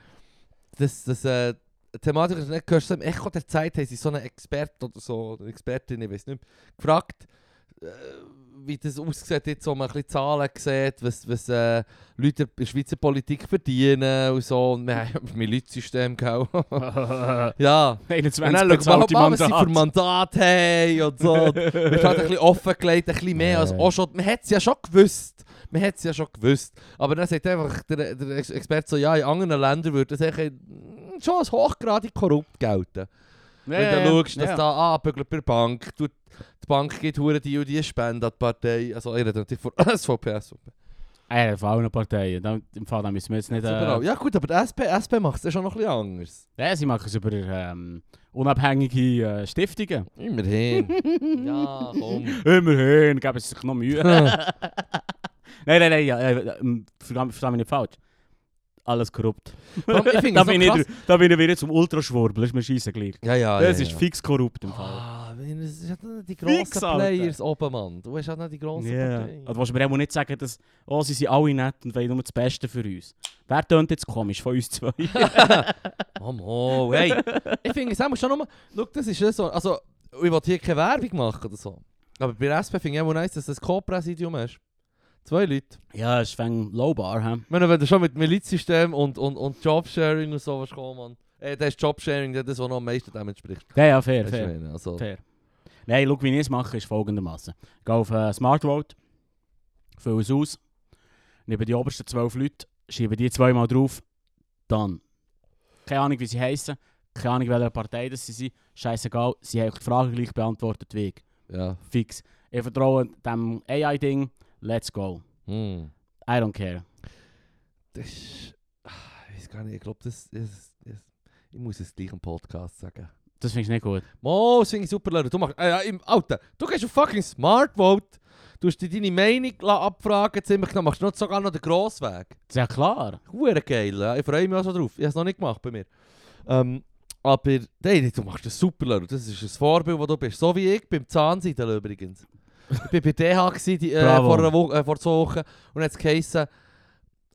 Das, das, äh, Thematik ist nicht gehört, im Echo der Zeit haben sie so einen Expert oder so, oder Expertin, ich weiß nicht, gefragt, äh, wie das aussieht, jetzt, wo man ein bisschen Zahlen sieht, was, was äh, Leute in der Schweizer Politik verdienen und so. Und wir haben ein Milizsystem, gell? ja. 21 Und dann wir bezahlte mal, was sie für. Mandate haben und so. Und Wird halt ein bisschen offengelegt, ein bisschen mehr als auch schon. Man hat es ja schon gewusst. Man hat es ja schon gewusst. Aber dann sagt einfach der, der Ex- Experte so, ja, in anderen Ländern würde das eigentlich mm, schon als hochgradig korrupt gelten. Wenn du schaust, dass da anbügelt bei der Bank, die Bank gibt hure die und die Spende an die Partei. Also ich rede natürlich von SVP, SVP. Ja, von allen Parteien. Da- Im Fall da müssen wir jetzt nicht... Äh, Ja gut, aber die SP, SP macht es ja schon noch ein bisschen anders. ja, sie machen es über ähm, unabhängige äh, Stiftungen. Immerhin. ja, komm. Immerhin, geben sie sich noch Mühe. nein, nein, nein, ja, äh, ähm, versteh versteh mich nicht falsch. Alles korrupt. Komm, ich da, es bin ich, da bin ich wieder zum Ultraschwurbel, ist mir scheisse gleich. Ja, ja, das ja, ist ja. fix korrupt im Fall. Ah, es ist halt nicht die Fix, grossen Alter. Players oben, Mann. Du hast halt nicht die grossen Ja. Parteien. Also du mir auch nicht sagen, dass oh, sie sind alle nett und wollen nur das Beste für uns. Wer tönt jetzt komisch von uns zwei? Oh, Mo, hey. ich finde es auch schon nochmal... Schau, das ist ja so... Also, ich will hier keine Werbung machen oder so. Aber bei der SP finde ich auch nice, dass du ein Co-Präsidium hast. Zwei Leute. ja, ist wegen Lowbar, hä? Ich meine, wenn du schon mit Milizsystem und, und, und Jobsharing und so was kommen, Mann. Äh, das ist Jobsharing, das, was noch am meisten dem entspricht. Ja, ja, fair, fair. meine? Also, fair. Nein, schau, wie ich es mache, ist folgendermaßen. Ich gehe auf äh, Smart Vote, fülle es aus, nehme die obersten zwölf Leute, schiebe die zweimal drauf, dann. Keine Ahnung, wie sie heißen, keine Ahnung, welche Partei das sie sind, scheißegal, sie haben die Frage gleich beantwortet wie ich. ja. Fix. Ich vertraue dem AI-Ding, let's go. Hm. I don't care. Das ist... Ich weiß gar nicht, ich glaube, das, das, das... Ich muss es gleich im Podcast sagen. Das finde ich nicht gut. Mo, das finde ich super, Leute. Du machst... Äh, im, Alter, du gehst auf fucking Smart Vote. Du hast dir deine Meinung abfragen, ziemlich genau. Machst du noch sogar noch den Grossweg. Ja klar. Hure geil, ja. ich freue mich auch so drauf. Ich habe es noch nicht gemacht bei mir. Ähm, aber nein, du machst das super, Leru. das ist ein Vorbild, wo du bist. So wie ich beim Zahnseidel übrigens. Ich war bei DH gewesen, die, äh, vor, einer Woche, äh, vor zwei Wochen und hat es geheißen,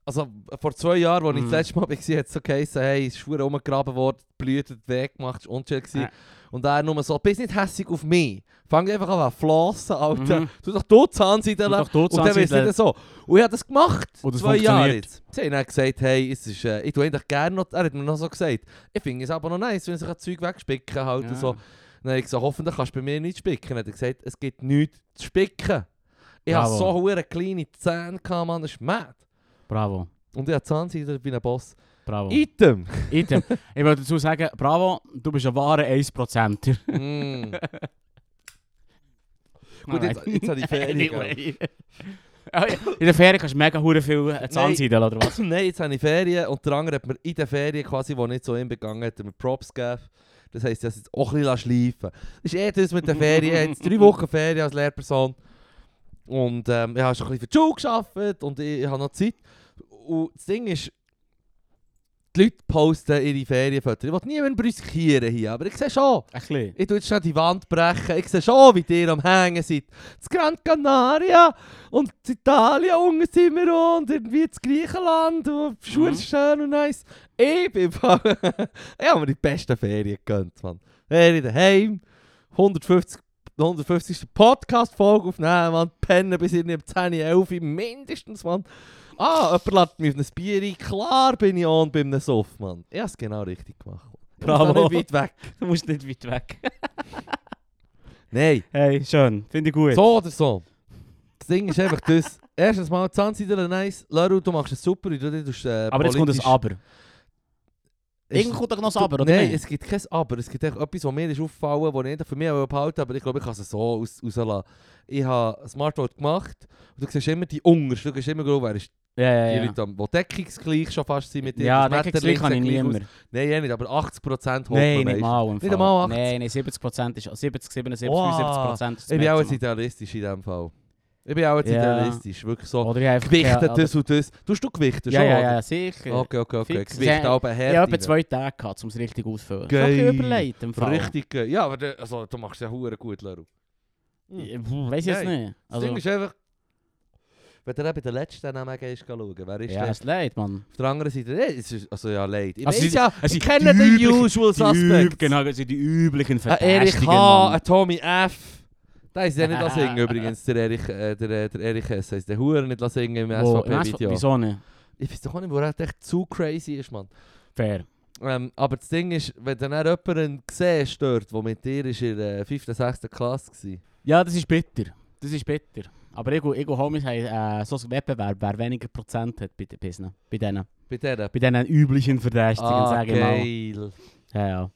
also äh, vor zwei Jahren, als ich Mhm. das letzte Mal war, hat es so geheißen, hey, es ist verdammt umgegraben worden, die Blüte Weg gemacht, es war unschön. gewesen. Äh. Und er nur so, bist nicht hässig auf mich. Fang einfach an flossen, Alter. Mhm. Du doch du Zahnseidel. Du doch du Und dann es Zahnseidel. nicht so. Und ich habe das gemacht. Und das zwei Jahre jetzt. Sie haben dann gesagt, hey, es ist, äh, ich tue eigentlich gerne noch, er hat mir noch so gesagt, ich finde es aber noch nice, wenn sich ein Zeug wegspicken halt und Ja. so. Dann habe ich gesagt, hoffentlich kannst du bei mir nicht spicken. Dann hat er gesagt, es gibt nichts zu spicken. Ich hatte Bravo. so hure kleine Zähne, gehabt, Mann, das ist mad. Bravo. Und ich habe Zahnseide wie ein Boss. Bravo. Item! Item. ich wollte dazu sagen, bravo, du bist ein wahrer 1%er. mm. Gut, jetzt, jetzt habe ich Ferien. Anyway. Ja. In der Ferien kannst du mega hure viel äh, Zahnseideln, oder was? Nein, jetzt habe ich Ferien und der andere hat mir in den Ferien, quasi, wo nicht so ihm begangen hat mir Props gegeben. Das heisst, es jetzt auch ein bisschen schleifen. Das ist eh das mit den Ferien. Ich habe jetzt drei Wochen Ferien als Lehrperson. Und ähm, ich habe schon ein bisschen für die Schule gearbeitet und ich, ich habe noch Zeit. Und das Ding ist, die Leute posten ihre Ferienfotos. Ich will niemanden brüskieren hier, aber ich sehe schon, Ein bisschen. ich tue jetzt schnell die Wand brechen. Ich sehe schon, wie ihr am Hängen seid. Das Gran Canaria und in Italien unten sind wir und irgendwie das Griechenland. Und Schule ist schön und nice. Ich bin Ich habe mir die besten Ferien gegönnt, Mann. Ferien daheim, 150 150. Podcast-Folge aufnehmen, Mann. Pennen bis um 10, 11 Uhr mindestens, Mann. Ah, jemand lädt mich auf ein Bier ein. Klar bin ich on bei einem Suff, Mann. Ich habe es genau richtig gemacht. Bravo. auch nicht weit weg. Du musst nicht weit weg. Nein. Hey, schön. Finde ich gut. So oder so. Das Ding ist einfach das. Erstens mal, Zahnseide nice. Laru, du machst es super. Du, du, du, äh, Aber jetzt kommt das politisch- Aber. Irgendwo kommt doch noch ein Aber, oder Nein, es gibt kein Aber. Es gibt etwas, was mir ist aufgefallen, was ich nicht für mich behalten wollte, aber ich glaube, ich kann es so aus, rauslassen. Ich habe ein Smartphone gemacht und du siehst immer die Untersten. Du siehst immer, wer ist Ja, ja, die ja. Leute, die deckungsgleich schon fast sind mit dir. Ja, das deckungsgleich kann ich mehr. Nein, eh nicht, aber 80% holt Nein, nicht mal. Im Nicht Fall. einmal 80? Nein, nein, 70 Prozent ist 70, 77, Wow. 75 Prozent ist das Ich bin auch jetzt idealistisch in diesem Fall. Ich bin auch jetzt Ja. idealistisch. Wirklich so. Oder Gewichten, keine- das und das. Tust du Gewichten Ja, schon? ja, ja, sicher. Okay, okay, okay. Fix. Gewicht Ja, aber Ich her. habe etwa zwei Tage gehabt, um es richtig auszufüllen. Geil. Bisschen überlegt im Fall. Richtig. Ja, aber also, du machst ja hure gut, Leru. Ja, Weiss ich jetzt Nein. nicht. Das Also, Ding ist einfach, wenn du bei den letzten Namen gehst, schauen, wer ist ja, der? ist leid, Mann. Auf der anderen Seite, nee, es ist, also ja, leid. Ich Also sie- ja, also ich kenne den usual suspects. Genau, das sind die üblichen Ein Erich Verdächtigen, H., Tommy F. Der ist ja nicht lassen singen übrigens, der Erich, äh, der, äh, der Erich S. Heißt der Huren nicht lassen singen im SVP-Video. Wieso nicht? Ich weiß doch auch nicht, wo er echt zu crazy ist, Mann. Fair. Ähm, aber das Ding ist, wenn du dann jemanden siehst dort, der mit dir ist in der 5. oder 6. Klasse war. Ja, das ist bitter. Das ist bitter. Aber ich und Homies haben äh, so einen Wettbewerb, wer weniger Prozent hat bei den Pissen. Bei denen. Bei denen. Bei diesen üblichen Verdächtigen, Ah, sage ich mal. geil. Ja, ja.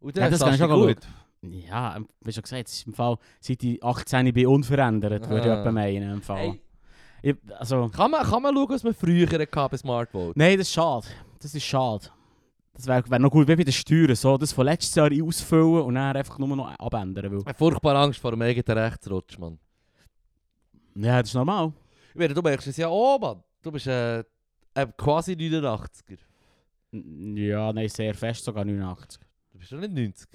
Und Ja, das kann ich schon gut. Ja, ähm, wie schon gesagt, es ist im Fall, seit ich 18 bin unverändert, würde ich Ah. etwa meinen. Im Fall. Hey, Ich, also, kann, man, kann man schauen, was man früher hatte bei Smartphone? nein, das ist schade. Das ist schade. Das wäre wär noch gut, wie bei den Steuern. So, das von letztes Jahr ausfüllen und dann einfach nur noch abändern. Weil, furchtbar Angst vor dem eigenen Rechtsrutsch, Mann. ja, das ist normal. Ich meine, du merkst es ja auch, Mann. Du bist äh, äh, quasi 89er. N- Ja, nein, sehr fest, sogar 89. Du bist doch nicht 90.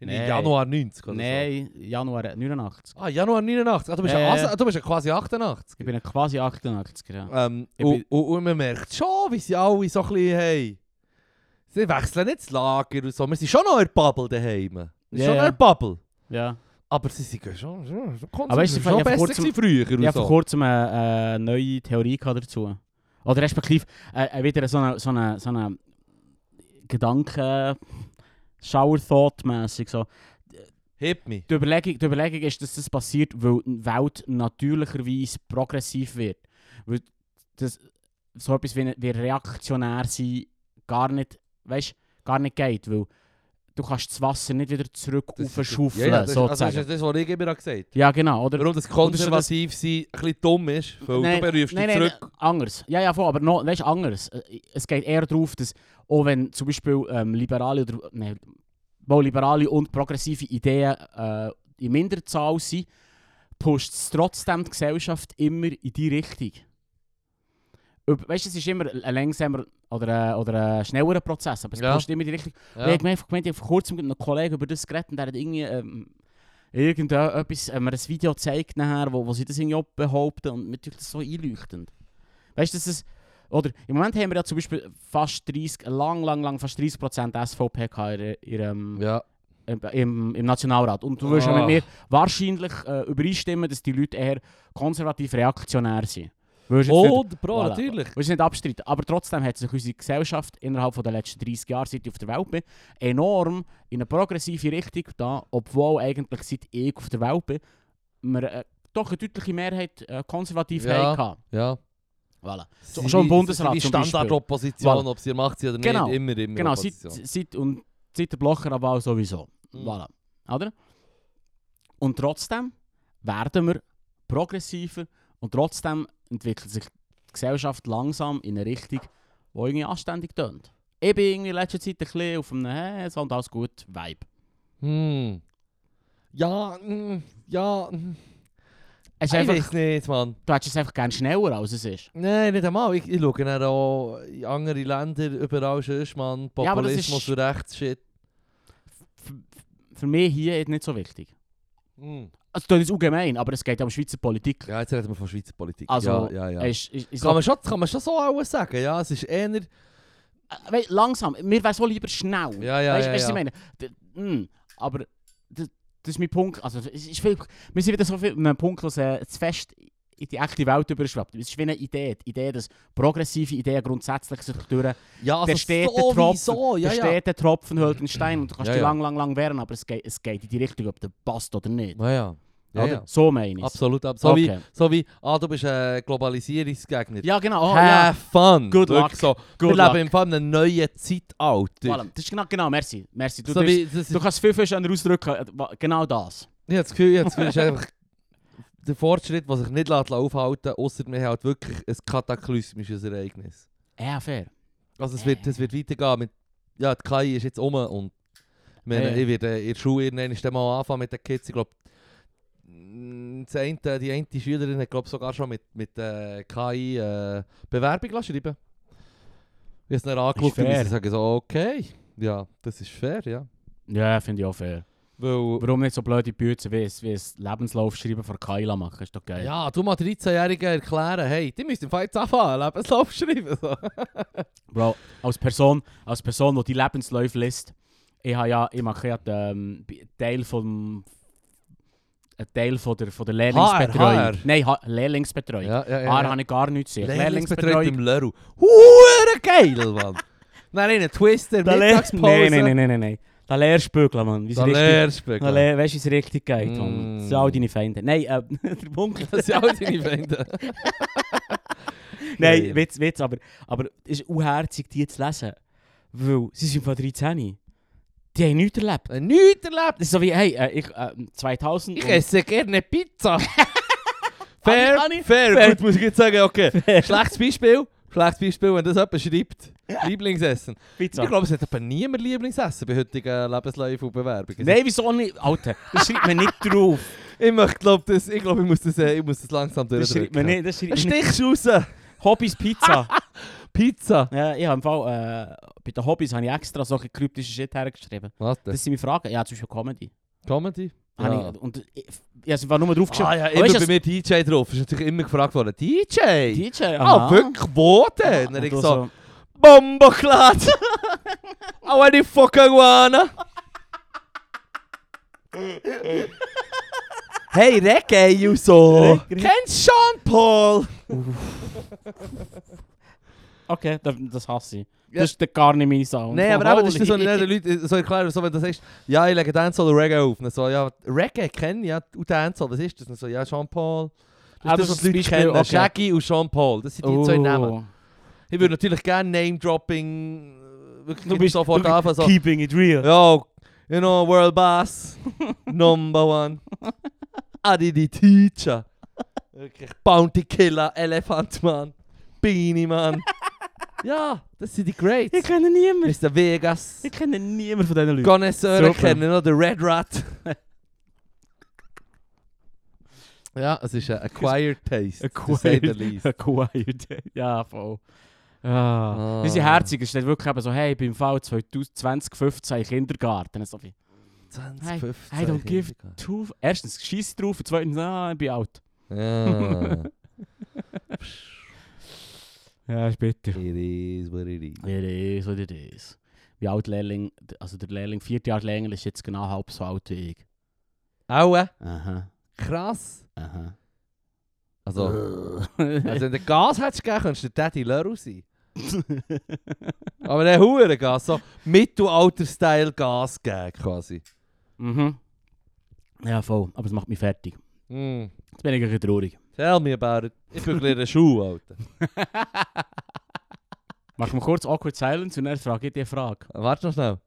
In. Januar 90 oder Nein, Januar 89. so. Ah, Januar 89. Ah, du, bist Äh. du bist quasi 88. Ich bin quasi 88, ja. Ähm, Ich und, bin- und, und man merkt schon, wie sie alle so ein bisschen haben. Sie wechseln nicht das Lager und so. Wir sind schon noch in der Bubble daheim. Wir sind Ja, schon noch ja. in der Bubble. Ja. Aber sie sind schon, schon, schon, Aber weißt schon vor besser kurzem- früher. Ich habe vor kurzem eine äh, neue Theorie dazu. Oder respektive äh, äh, wieder so eine, so eine, so eine Gedanken... Shower Thought mäßig so. Hit me. Die Überlegung, die Überlegung ist, dass das passiert, weil die Welt natürlicherweise progressiv wird. Weil das, so etwas wie, wie reaktionär sein gar nicht, weißt, gar nicht geht, weil du kannst das Wasser nicht wieder zurück Das ist- aufschaufeln, ja, ja, das, also sozusagen. das ist das, was ich immer gesagt habe. ja, genau, oder? Warum das konservativ sein ein bisschen dumm ist, weil Nein, du berufst dich nein, zurück. Nein, anders. Ja, ja, voll, aber noch, weißt, anders. Es geht eher darauf, dass auch wenn zum Beispiel ähm, liberale oder nein, liberale und progressive Ideen äh, in Minderzahl sind, pusht es trotzdem die Gesellschaft immer in die Richtung. Weißt du, es ist immer ein langsamer oder, ein- oder ein schnellerer Prozess, aber es Ja. immer die Richtung. Ja. Ja. Ich habe gemeint, ich habe vor kurzem mit einem Kollegen über das geredet und der hat irgendwie ähm, irgendetwas, äh, mir ein Video gezeigt nachher, wo, wo sie das irgendwie behaupten und mir das so einleuchtend. Weißt du, dass es, oder im Moment haben wir ja zum Beispiel fast 30, lang, lang, lang, fast 30% SVP gehabt in, ihrem, Ja. im, im, Nationalrat. Und du wirst ja Ah. mit mir wahrscheinlich äh, übereinstimmen, dass die Leute eher konservativ reaktionär sind. Jetzt nicht- Oh, Bro, Voilà. natürlich. Willst du nicht abstreiten. Aber trotzdem hat sich unsere Gesellschaft innerhalb von der letzten 30 Jahre, seit ich auf der Welt bin, enorm in eine progressive Richtung da, obwohl eigentlich seit ich auf der Welt bin, wir äh, doch eine deutliche Mehrheit äh, konservativ Ja. hatten. Ja. Voilà. So, schon im Bundesrat Die. Standardopposition, Voilà. ob sie macht sie oder Genau. nicht, immer, immer Genau, seit, seit, und seit der Blocherabwahl sowieso. Mhm. Voilà. Oder? Und trotzdem werden wir progressiver und trotzdem entwickelt sich die Gesellschaft langsam in eine Richtung, die irgendwie anständig tönt. Ich bin irgendwie in letzter Zeit ein bisschen auf einem «Hä, so und alles gut» Vibe. Hm. Ja, mm, ja. mm. Es ist Ich einfach, weiß nicht, Mann. du hättest es einfach gerne schneller, als es ist. Nein, nicht einmal. Ich, ich schaue dann auch in andere Länder, überall sonst, Mann. Ja, aber das Populismus und Rechtsshit. F für mich hier ist nicht so wichtig. Hm. Also das ist allgemein, aber es geht um Schweizer Politik. Ja, jetzt reden wir von Schweizer Politik. Also, ja, ja, ja. Ist, ist, ist Kann, man schon, kann man schon so alles sagen, ja. Es ist eher... Äh, wei- langsam, mir wäre so lieber schnell. Ja, ja, weißt, ja, weißt, was ja. ich meine? Mm, aber das, das ist mein Punkt. Also, es ist viel, wir sind wieder so viel einem Punkt, was äh, zu fest in die echte Welt überschwappt. Es ist wie eine Idee. Die Idee, dass progressive Ideen grundsätzlich sich durch Ja, also der sowieso, Tropfen, ja, der ja. Tropfen hält den Stein und du kannst Ja, dich ja. lang, lang, lang wehren, aber es geht, es geht in die Richtung, ob der passt oder nicht. Ja, ja. Ja, ja. So meine ich Absolut, ab- so, wie, Okay. so wie, ah, du bist ein Globalisierungsgegner. Ja, genau. Oh, Have fun. Good Wirklich luck. So. Good Wir luck. leben in einem neuen Zeitalter. Voilà. Das ist genau, genau, merci. merci. Du, so darfst- wie, du kannst viel, schöner ausdrücken. äh, Genau das. ich habe das Gefühl, ich habe das Gefühl, ist einfach der Fortschritt, der sich nicht aufhalten lässt, außer wir haben halt wirklich ein kataklysmisches Ereignis. Ja, fair. Also es wird, es wird weitergehen mit, ja, die KI ist jetzt um und ich, meine, ja. ich werde in der Schule irgendwann mal anfangen mit den Kids. Ich glaube, die eine Schülerin hat glaub, sogar schon mit, mit äh, KI äh, Bewerbung lassen schreiben Ich habe es dann angeschaut und sie sagen so, okay, ja, das ist fair, ja. Ja, finde ich auch fair. Weil, Warum nicht so blöde Bücher wie es, wie es Lebenslauf schreiben von Kaila machen? Ist doch geil. ja, du mal 13-Jährigen erklären, hey, die müssen im Fall jetzt anfangen, Lebenslauf schreiben. So. Bro, als Person, als Person, die die Lebensläufe liest, ich, ja, ich mache ja ähm, Teil vom ein Teil von der, von der Lehrlingsbetreuung. HR. Nein, ha Lehrlingsbetreuung. Ja, ja, ja. HR ja. habe ich gar nichts gesehen. Lehrlingsbetreuung im Leru. Hure geil, Mann. Nein, einen Twister, Da Mittagspause. Nein, nein, nein, nein, nein, nein. Da Lehrspügel, Mann. Da richtig, Lehrspügel. da lehr, weißt du, wie es richtig geht, Mann. Das sind all deine Feinde. Nein, äh, der Punkt. Das sind alle deine Freunde. Nein. Witz, Witz, aber, aber es ist unherzig, die zu lesen. Weil sie sind von 13. Die haben nichts erlebt. Äh, Nichts erlebt. Das ist so wie, hey, äh, ich, äh, 2000... Ich esse gerne Pizza. fair, fair, fair. Gut, muss ich jetzt sagen, okay. Schlechtes Beispiel. Schlechtes Beispiel, wenn das jemand schreibt. Lieblingsessen. Pizza. Ich glaube, es hat aber niemand Lieblingsessen bei heutigen Lebensläufen und Bewerbungen. Nein, wieso nicht? Alter, das schreibt man nicht drauf. Ich möchte, glaub, das, ich glaube, ich muss das, äh, ich muss das langsam Das schreibt man durchdrücken. nicht. Das schreibt nicht. Stichst raus. Hobbys Pizza. Pizza. ja, ich habe im Fall, äh, bei den Hobbys habe ich extra solche kryptische Shit hergeschrieben. Was Das das? sind meine Fragen. Ja, zum Beispiel Comedy. Comedy? Ja. Ich, und ich, ich habe einfach nur drauf geschrieben. Ah ja, immer weißt bei mir DJ drauf. Ist natürlich immer gefragt worden, DJ? DJ, Ah, wirklich? Wo denn? Und ich du so, Bomboclat! I want fucking wanna! hey, Reggae, und so! Kennst Sean Paul? Okay, das, hasse ich. Ja. Das ist gar nicht mein Sound. Nein, aber eben, das ist so nicht den Leuten so erklären, so wenn du sagst, ja, ich lege Dancehall oder Reggae auf. So, ja, Reggae kenne ich, ja, und Dancehall, was ist das? So, ja, Sean Paul. Das Ah, das, das was die Leute kennen. okay. Shaggy und Sean Paul, das sind die zwei Namen. Oh. Ich würde natürlich gerne Name-Dropping äh, wirklich Du bist- sofort du- anfangen. So, Keeping it real. Yo, you know, World Boss, number one. Adi die Teacher. Wirklich. Bounty Killer, Elefant Man, Beanie Man. ja, das sind die Ich Greats. kenne niemanden. Mr. Vegas. Ich kenne niemanden von diesen Leuten. Connoisseure kennen noch den Red Rat. ja, es ist ein Acquired Taste. to say the least. Acquired. ja, voll. Ah. Ah. Die sind herzig. Es steht wirklich eben so, hey, ich bin im Fall 2015 im Kindergarten. So wie, 2015. I don't give two... Erstens, schieß drauf. Und zweitens, ah, ich bin alt. Ja. Ja, ist bitter. It is what it is. It is what it is. Wie alt Lehrling... Also der Lehrling, vier Jahre länger, ist jetzt genau halb so alt wie ich. Aua, Aha. krass. Aha. Also, also wenn du Gas hättest gegeben, könntest du Daddy Leru sein. Aber der Hure Gas, so Mittelalter-Style Gas geben quasi. mhm. Ja, voll. Aber es macht mich fertig. Mm. Jetzt bin ich ein bisschen traurig. Tell me about it. Ich bin ein Schuh, Alter. Mach mal kurz Awkward Silence und dann frage ich die Frage. Warte noch schnell.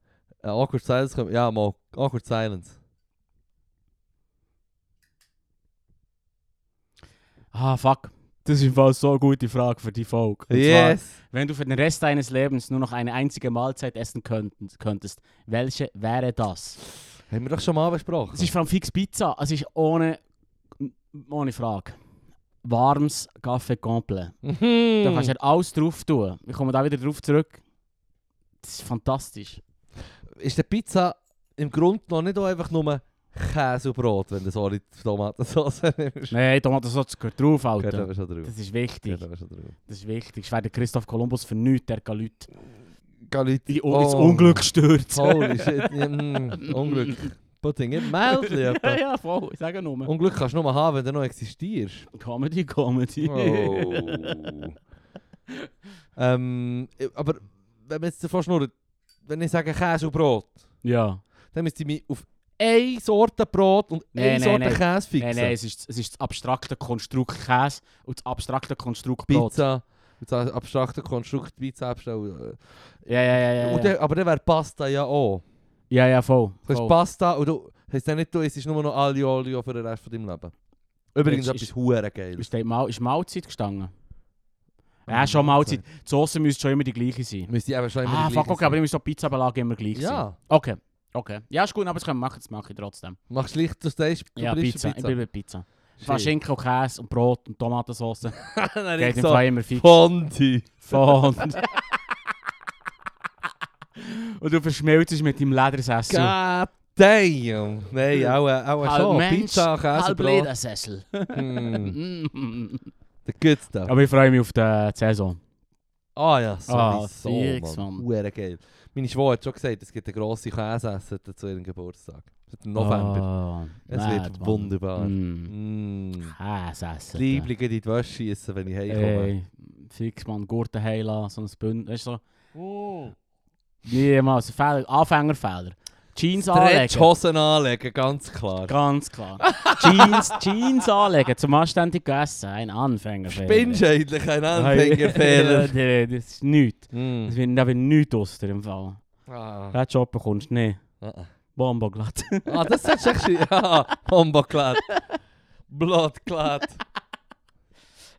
Äh, awkward Silence kommt. Ja, mal. Awkward Silence. Ah, fuck. Das ist im Fall so eine gute Frage für die Folge. Und Yes. Zwar, wenn du für den Rest deines Lebens nur noch eine einzige Mahlzeit essen könntest, könntest welche wäre das? Haben wir doch schon mal besprochen. Es ist vor allem fix Pizza. Es ist ohne, ohne Frage. Warmes Café Complet. Mhm. Da kannst du halt alles drauf tun. Ich komme da wieder drauf zurück. Das ist fantastisch. Ist der Pizza im Grunde noch nicht auch einfach nur Käse und Brot, wenn du so die Tomatensauce nimmst? Nein, Tomatensauce gehört drauf, Gehört Alter. aber schon drauf. Das ist wichtig. Gehört aber schon drauf. Das ist wichtig. Ich werde Christoph Kolumbus für nichts, der kann Leute Galit. in, ins Unglück stürzen. Holy shit. Mm, Unglück. Putting im Mouth, ja, ja, voll. Ich sage nur. Unglück kannst du nur haben, wenn du noch existierst. Comedy, Comedy. Oh. ähm, aber wenn man jetzt davon schnurrt, wenn ich sage Käse und Brot, ja. dann müsste ich mich auf eine Sorte Brot und eine nein, Sorte nein. Käse fixen. Nein, nein, es ist, es ist das abstrakte Konstrukt Käse und das abstrakte Konstrukt Brot. Pizza. Und das abstrakte Konstrukt Pizza abstellen. Ja, ja, ja. ja, Und ja. dann, aber dann wäre Pasta ja auch. Ja, ja voll. Du hast voll. Pasta und du hast dann nicht, du isst nur noch Aglio Olio für den Rest von deinem Leben. Übrigens Jetzt etwas ist- hure geil. Ist, die Mal, ist Mahlzeit gestanden? Ja, schon Mahlzeit. Die Soße müsste schon immer die gleiche sein. Müsste eben schon immer Ah, die fuck, gleiche okay, aber sein. ich muss so Pizza-Belag immer gleich sein. Ja, Okay, okay. Ja, ist gut, aber das können wir machen, das mache ich trotzdem. machst schlicht, du stehst, du ja, bleibst Pizza. Ich bin bei Pizza. Shit. Fast Schinken und Käse und Brot und Tomatensauce. Dann Geht im so, Fall immer fix. Fondue. Fond. und du verschmelzt mit deinem Ledersessel. God damn. Nein, auch, äh, auch Halb schon. Mensch, Pizza, Käse, Halb. Ledersessel. Mm, der good stuff. aber ich freue mich auf die Saison. Ah ja, Ah, sowieso, fix, Mann. Geil. Meine Schwester hat schon gesagt, es gibt eine grosse Käseessen zu ihrem Geburtstag. Im November. Oh, es wird Mann. wunderbar. Mm. Mm. Käse essen. Die Lieblinge in die Wäsche schiessen, wenn ich heimkomme. Ey, fix man, Gurten heilen, so ein Bündel. Weißt du, so, Mm. Niemals. Fehler, Anfängerfehler. Jeans anlegen. Hosen anlegen, ganz klar. Ganz klar. Jeans, Jeans anlegen zum anständigen Essen. Ein Anfängerfehler. Spinnst eigentlich ein Anfängerfehler. Ja, das ist nichts. Mm. Das wird, da wird nichts aus im Fall. Ah. Den Job bekommst du nicht. Ah. Bombo glatt. ah, das ist echt schön. Ja, Bombo glatt. Blut glatt.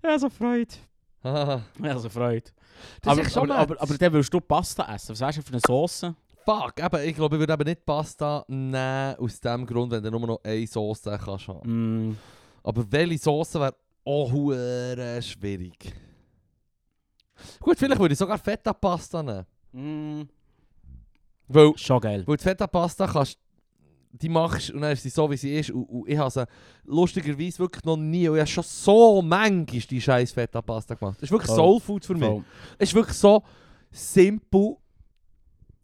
ja, so Freude. Ah. Ja, so Freude. Das aber, ist schon aber, aber, mad. aber dann willst du Pasta essen. Was hast du für eine Sauce? Fuck, eben, ich glaube, ich würde eben nicht Pasta nehmen, aus dem Grund, wenn du nur noch eine Sauce kannst haben. Mm, Aber welche Sauce wäre auch hure schwierig. Gut, vielleicht würde ich sogar Feta-Pasta nehmen. mm, Weil, schon geil. weil die Feta-Pasta kannst die machst und dann ist sie so, wie sie ist. Und, und ich habe sie lustigerweise wirklich noch nie, und ich habe schon so manchmal die scheiß Feta-Pasta gemacht. Das ist wirklich Voll. Soulfood für mich. Es ist wirklich so simpel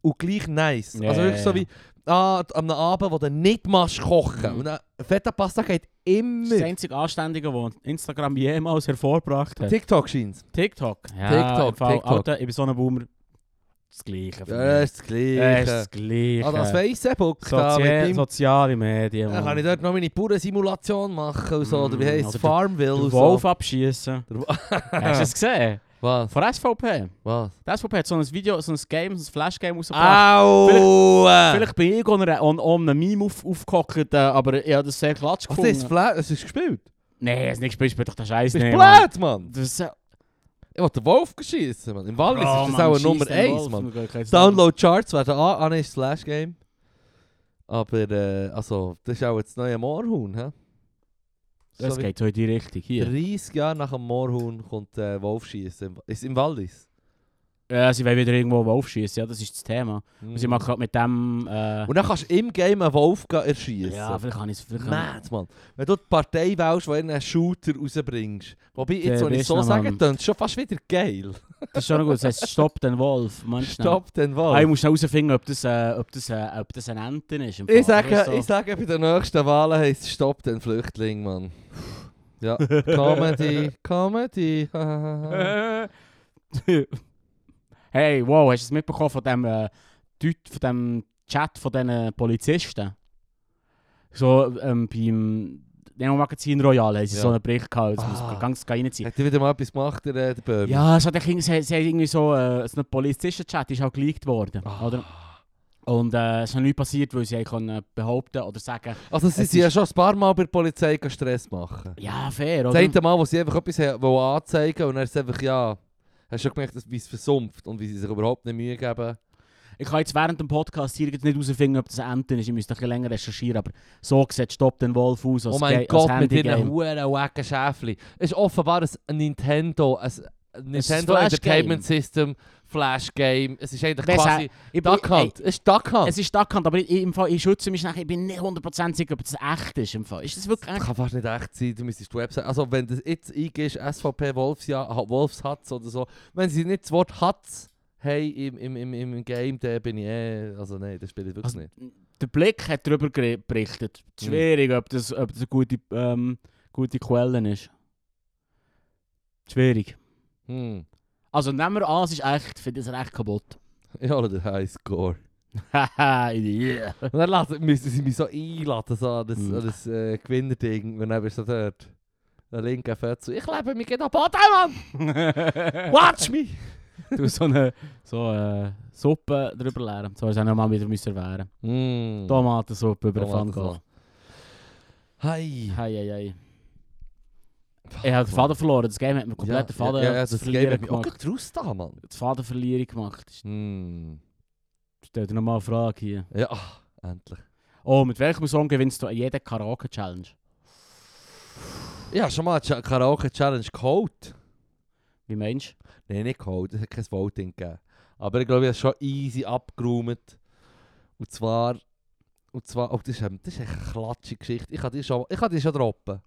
und gleich nice. Ja, also wirklich so wie ah, an einem Abend, wo du nicht machst kochen. Mhm. Und dann, Feta-Pasta geht Das ist immer. das einzige Anständige, was Instagram jemals hervorgebracht hat. TikTok scheint TikTok. Ja, TikTok, TikTok. Alter, ich bin so ein Boomer. Das Gleiche. Ja, das ist das Gleiche. Das ist das Gleiche. Ah, das Facebook da Sozial, mit soziale Medien. Dann kann ich dort noch meine Bauernsimulation machen und so. Oder wie Mm, heisst es? Farmville und Wolf so. abschießen. Der Wo- Hast du es gesehen? Was? Von SVP. Was? Die SVP hat so ein Video, so ein Game, so ein Flash-Game rausgebracht. Au! Vielleicht bin ich an einer- an an einem Meme auf, aufgehockt, äh, aber ich habe das sehr klatsch Was gefunden. ist Fla Es ist gespielt. Nein, es ist nicht gespielt, spielt doch der Scheiß Das ist blöd, Mann. Das ist. Ich wollte den Wolf schießen, Mann. Im Wallis Oh, ist das Mann, auch scheiss Nummer den 1, Wolf, Mann. man kann kein Download Charts werden an, nein, ist Slash Game. Aber, äh, also, das ist auch jetzt das neue Moorhuhn, hä? Das So geht so in die Richtung hier. 30 Jahre nach dem Moorhuhn kommt der Wolf schießen. Ist im Wallis. Ja, sie wollen wieder irgendwo Wolf schießen, ja, das ist das Thema. Und sie Mhm. machen gerade mit dem... Äh, Und dann kannst du im Game einen Wolf erschießen. ja, vielleicht kann ich es... Mad, Mann. Wenn du die Partei wählst, die einen Shooter rausbringst. Wobei, jetzt, wenn ich so sage, dann ist schon fast wieder geil. Das ist schon gut, das heißt Stopp den Wolf. Stopp den Wolf. Ah, ich muss herausfinden, ob das, äh, ob das, äh, ob das ein Ente ist. Ich sage, du, ich sage, bei den nächsten Wahlen heisst es Stopp den Flüchtling, Mann. Ja, Comedy, Comedy. hey, wow, hast du es mitbekommen von dem, äh, Deut von dem Chat von diesen Polizisten? So ähm, beim Nemo Magazin Royal haben sie Ja. so einen Bericht gehabt, jetzt muss Ah. man ganz reinziehen. Hat er wieder mal etwas gemacht, der, äh, der Böhmi? Ja, es hat irgendwie, so, äh, so ein Polizisten-Chat ist auch geleakt worden, Ah. oder? Und äh, es ist noch nichts passiert, weil sie können behaupten oder sagen, Also sie sind ja schon ein paar Mal bei der Polizei Stress machen. ja, fair, Das oder? eine Mal, wo sie einfach etwas anzeigen und dann ist einfach, ja... Hast du schon gemerkt, wie es versumpft und wie sie sich überhaupt nicht Mühe geben? Ich kann jetzt während dem Podcast hier nicht herausfinden, ob das ein Ente ist. Ich müsste ein bisschen länger recherchieren, aber so sieht Stopp den Wolf aus. als oh mein als Gott, mit Handygame. ihren huren wacken Schäfli. Es ist offenbar ein Nintendo, ein Nintendo Entertainment System Flash Game. Es ist eigentlich Wer quasi Ich bin, Duck Hunt. ey, Es ist Duck Hunt. es ist Duck Hunt, aber ich, ich, im Fall, ich schütze mich nachher. Ich bin nicht 100% sicher, ob das echt ist. Im Fall. Ist das wirklich Das echt? kann fast nicht echt sein, du müsstest die Website... Also wenn du jetzt eingehst, SVP Wolfsja, Wolfshatz oder so, wenn sie nicht das Wort Hatz haben im, im, im, im Game, dann bin ich eh... Also nein, das spiele ich wirklich Also, nicht. Der Blick hat darüber gere- berichtet. Mhm. Schwierig, ob das, ob das eine gute, ähm, gute Quelle ist. Schwierig. Hm. Also nehmen wir an, es ist echt, finde ich es recht kaputt. Ja, oder der Highscore. Haha, yeah. Und dann lassen, müssen sie mich so einladen, so an das, Mm. an das äh, Gewinnerding. Und dann bist du dort. Der linke Fötzel. Ich lebe mich geht am Boden, Mann! Watch me! du so eine so, äh, Suppe drüber leeren. So, das auch nochmal wieder müssen erwehren. Mm. Tomatensuppe über den Tomatensuppe. Pfann Hi. Hei, hei, hei. Ich habe den Faden verloren. Das Game hat mir komplett den Faden ja, ja, das Game hat mich auch gemacht. gerade raus da, Mann. Die Fadenverlierung gemacht. Mm. Stell dir nochmal eine Frage hier. Ja, ach, endlich. Oh, mit welchem Song gewinnst du jede Karaoke-Challenge? Ja, schon mal eine Karaoke-Challenge geholt. Wie meinst Nein, nicht geholt, es hat kein Voting gegeben. Aber ich glaube, ich habe schon easy abgeräumt. Und zwar... Und zwar... Oh, das ist, das ist eine klatschige Geschichte. Ich kann die schon, ich kann die schon droppen.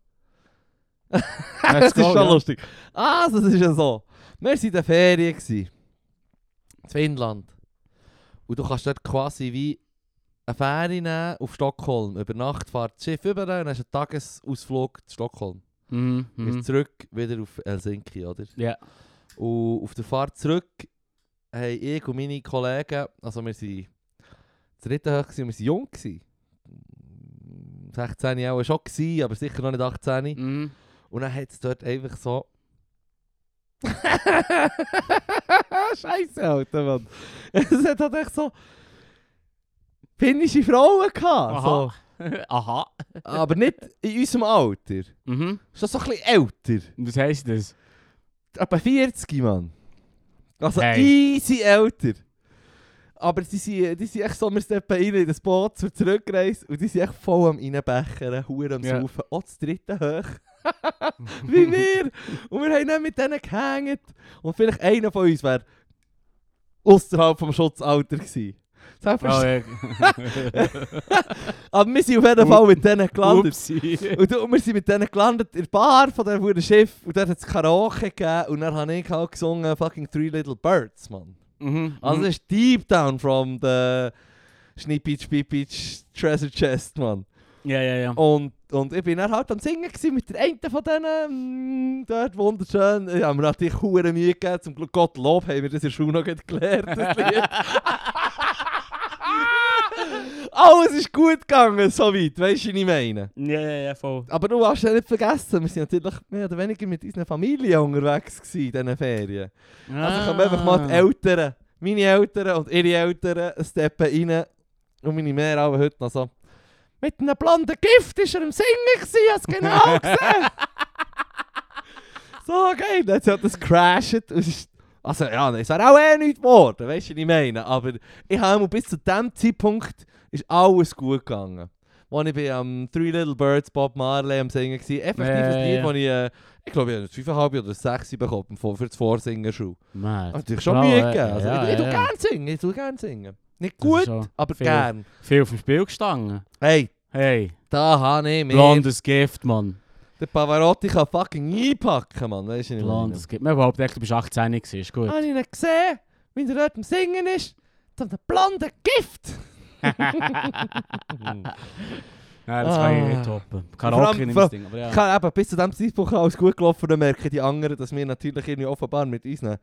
Das ist schon ja. lustig. Ah, das ist ja so. Wir waren in der Ferien. gewesen. In Finnland. Und du kannst dort quasi wie eine Fähre nehmen auf Stockholm. Über Nacht fährt das Schiff über und dann hast einen Tagesausflug zu Stockholm. Mhm. Bist mhm. zurück wieder auf Helsinki, oder? Ja. Und auf der Fahrt zurück haben ich und meine Kollegen, also wir waren dritte hoch, gewesen, wir waren jung. Gewesen. 16 auch schon, gewesen, aber sicher noch nicht 18. Mhm. Und dann hat es dort einfach so... Scheiße, Alter, Mann. Es hat halt echt so... Finnische Frauen gehabt. So. Aha. Aha. Aber nicht in unserem Alter. Mhm. Schon so ein bisschen älter. Und Was heisst das? Etwa 40, Mann. Also Hey. easy älter. Aber die sind, die sind echt so, wir steppen rein in das Boot zur Zurückreise und die sind echt voll am Reinbechern, Huren am Ja. Saufen. Auch das dritte hoch. Wie wir. Und wir haben dann mit denen gehängt. Und vielleicht einer von uns wäre außerhalb vom Schutzalter gewesen. Oh, Selbstverständlich. ja. Aber wir sind auf jeden Fall mit denen gelandet. Upsi. Und, wir sind mit denen gelandet in der Bar von diesem Schiff und dort hat es Karaoke gegeben und dann habe ich halt gesungen fucking Three Little Birds, Mann. Mhm. Also das ist deep down from the Schnippitsch, Pipitsch, Treasure Chest, Mann. Ja, ja, ja. Und, und ich bin dann halt am Singen mit der einen von denen, mm, dort wunderschön. Ich habe mir natürlich hure Mühe gegeben, zum Glück Gottlob haben wir das in der Schule noch gelernt, das Lied. Alles ist gut gegangen, soweit, weißt du, was ich meine? Ja, ja, ja, voll. Aber du hast ja nicht vergessen, wir sind natürlich mehr oder weniger mit unseren Familien unterwegs gewesen in diesen Ferien. Also ich habe einfach mal die Eltern, meine Eltern und ihre Eltern steppen rein und meine Mehr auch heute noch so. Mit einem blonden Gift ist er im Singen gewesen, ich hab's genau gesehen. so geil, dann hat das crashed es also ja, es wäre auch eh nichts geworden, weißt du, was ich meine? Aber ich habe bis zu diesem Zeitpunkt ist alles gut gegangen. Als ich bei am Three Little Birds Bob Marley am Singen war, effektiv Ja, ein Lied, das ich, äh, ich glaube, ich habe 5,5 oder 6 bekommen für das Vorsingen schon. Man, Natürlich schon Mühe ja, gegeben. Also, ja, ich ich tue gerne singen, ich tue gerne singen. Nicht Das gut, aber viel. gern. Viel auf dem Spiel gestanden. Hey, Hey, da habe ich mir... blondes Gift, Mann. Der Pavarotti kann fucking einpacken, Mann. Weißt du nicht, Blondes Gift. Man behauptet echt, du bist 18 gewesen, ist gut. Habe ich ihn gesehen, wie er dort am Singen ist? So ein blonder Gift. Ja, das kann ich nicht Ah. toppen. Vor Karaoke nicht mein Ding, aber ja. Ich habe eben bis zu diesem Zeitpunkt alles gut gelaufen, dann merken die anderen, dass wir natürlich irgendwie offenbar mit unseren Familie-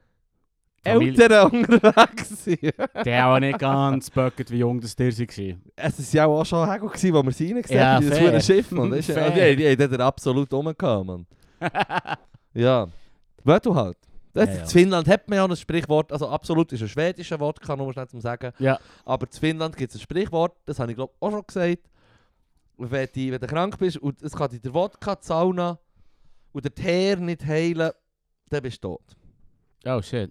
Eltern unterwegs sind. Der auch nicht ganz böcket, wie jung das dir war. es war ja auch schon Hegel, wo wir sie reingesehen Ja, haben, in das Schiff, Mann. Das ist, also, die, die, die haben absolut rumgehauen, Mann. Ja, weißt du halt. Das, Ja, ja. In Finnland hat man ja ein Sprichwort, also absolut ist ein schwedisches Wort, kann man schnell sagen. Ja. Aber in Finnland gibt es ein Sprichwort, das habe ich glaube auch schon gesagt. Wenn, die, wenn du krank bist und es kann dir der Wodka, die Sauna und der Teer nicht heilen, dann bist du tot. Oh shit.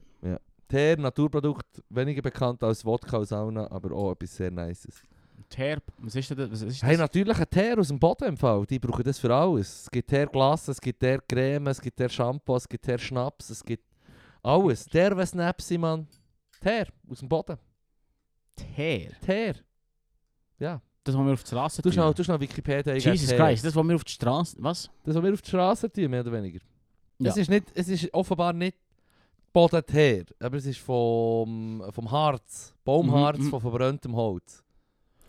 Teer, Naturprodukt, weniger bekannt als Wodka und Sauna, aber auch etwas sehr Nices. Terp, was ist denn das? Was ist das? Hey, natürlich ein Teer aus dem Boden im Fall. Die brauchen das für alles. Es gibt Teerglas, es gibt Teercreme, es gibt Teer-Shampoo, es gibt Teer-Schnaps, es gibt alles. Teer, was Snapsi, Mann. Teer aus dem Boden. Teer? Teer. Ja. Das, was wir auf die Straße Du schnell, du schnell Wikipedia eingeben, Jesus Teer. Christ, das, was wir auf die Straße... Was? Das, was wir auf die Straße tun, mehr oder weniger. Ja. Es, ist nicht, es ist offenbar nicht Bodenteer, aber es ist vom, vom Harz. Baumharz Mhm, mhm. von verbranntem Holz.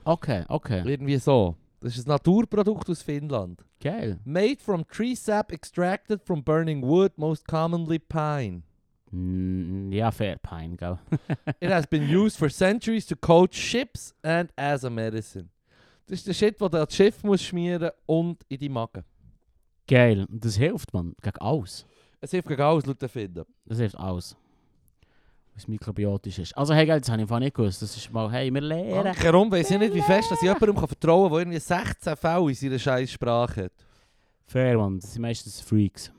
Okay, okay. Irgendwie so. Das ist ein Naturprodukt aus Finnland. Geil. Made from tree sap extracted from burning wood, most commonly pine. Mm, ja, fair Pine, gell? It has been used for centuries to coat ships and as a medicine. Das ist der Shit, den du das Schiff musst schmieren und in die Magen. Geil. Und das hilft, man. Gegen alles. Es hilft gegen alles, laut Finden. Das hilft alles. Was mikrobiotisch ist. Also, hey, geil, das habe ich nicht gewusst. Das ist mal, hey, wir lernen. Danke, weiss ich nicht, wie fest dass ich jemandem kann vertrauen kann, der irgendwie 16 Fälle in seiner scheiß Sprache hat. Fair, man. Das sind meistens Freaks.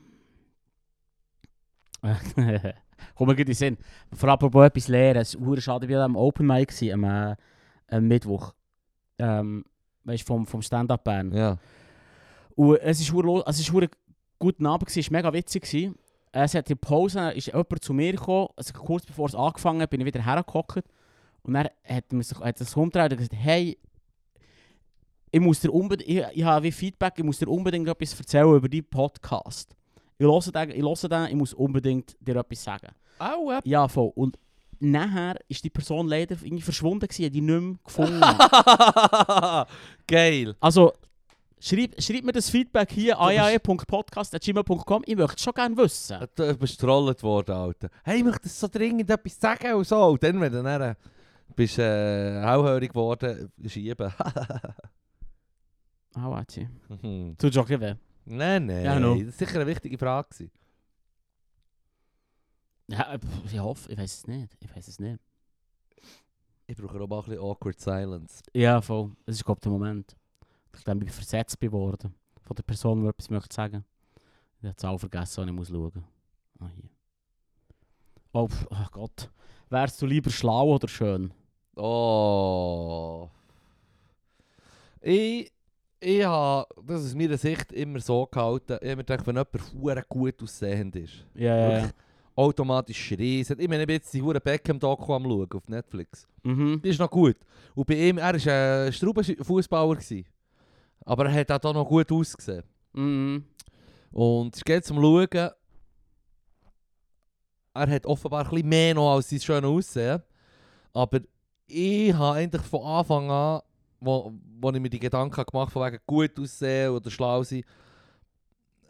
Komm mir gut in den Sinn. Vor apropos etwas lernen. Es war schade, wie am Open Mic am, äh, am Mittwoch. Ähm, weißt du, vom, vom Stand-Up Band. Ja. Und es ist also es ist guten Abend es war mega witzig gewesen. Es hat in der Pause ist jemand zu mir gekommen, also kurz bevor es angefangen hat, bin ich wieder hergehockt. Und dann hat er sich hat das umgedreht und gesagt, hey, ich muss dir unbedingt, ich, ich habe wie Feedback, ich muss dir unbedingt etwas erzählen über deinen Podcast. Ich höre den, ich höre den, ich muss unbedingt dir etwas sagen. Au, äh. Ja, voll. Und nachher ist die Person leider irgendwie verschwunden gewesen, die nicht mehr gefunden. Geil. Also, schreib, schreib mir das Feedback hier ayae.podcast.gmail.com. Ich möchte es schon gerne wissen. Du bist getrollt worden, Alter. Hey, ich möchte so dringend etwas sagen und so. Und dann, wenn du dann bist äh, hellhörig geworden, schieben. Warte. Mhm. Tut schon weh. nein, nein. Ja, no. Das war sicher eine wichtige Frage. gewesen. Ja, pff, ich hoffe, ich weiß es nicht. Ich weiß es nicht. Ich brauche aber auch ein bisschen awkward silence. Ja, voll. Das ist, glaube ich, der Moment. Ich glaube, ich bin versetzt geworden. Von der Person, die etwas möchte sagen. Ich habe die Zahl vergessen, ich muss schauen Ah, hier. Oh, ach Gott. Wärst du lieber schlau oder schön? Oh. Ich, ich habe das aus meiner Sicht immer so gehalten. Ich habe mir gedacht, wenn jemand gut aussehend ist, Ja, ja, ja. automatisch schreien. Ich meine, ich bin jetzt die hure Beckham-Doku am schauen auf Netflix. Mhm. Die ist noch gut. Und bei ihm, er war ein Straubenfußballer. Aber er hat auch noch gut ausgesehen. Mhm. Und es geht zum Schauen. Er hat offenbar ein bisschen mehr noch als sein schönes Aussehen. Aber ich habe eigentlich von Anfang an, wo, wo ich mir die Gedanken gemacht habe, von wegen gut aussehen oder schlau sein,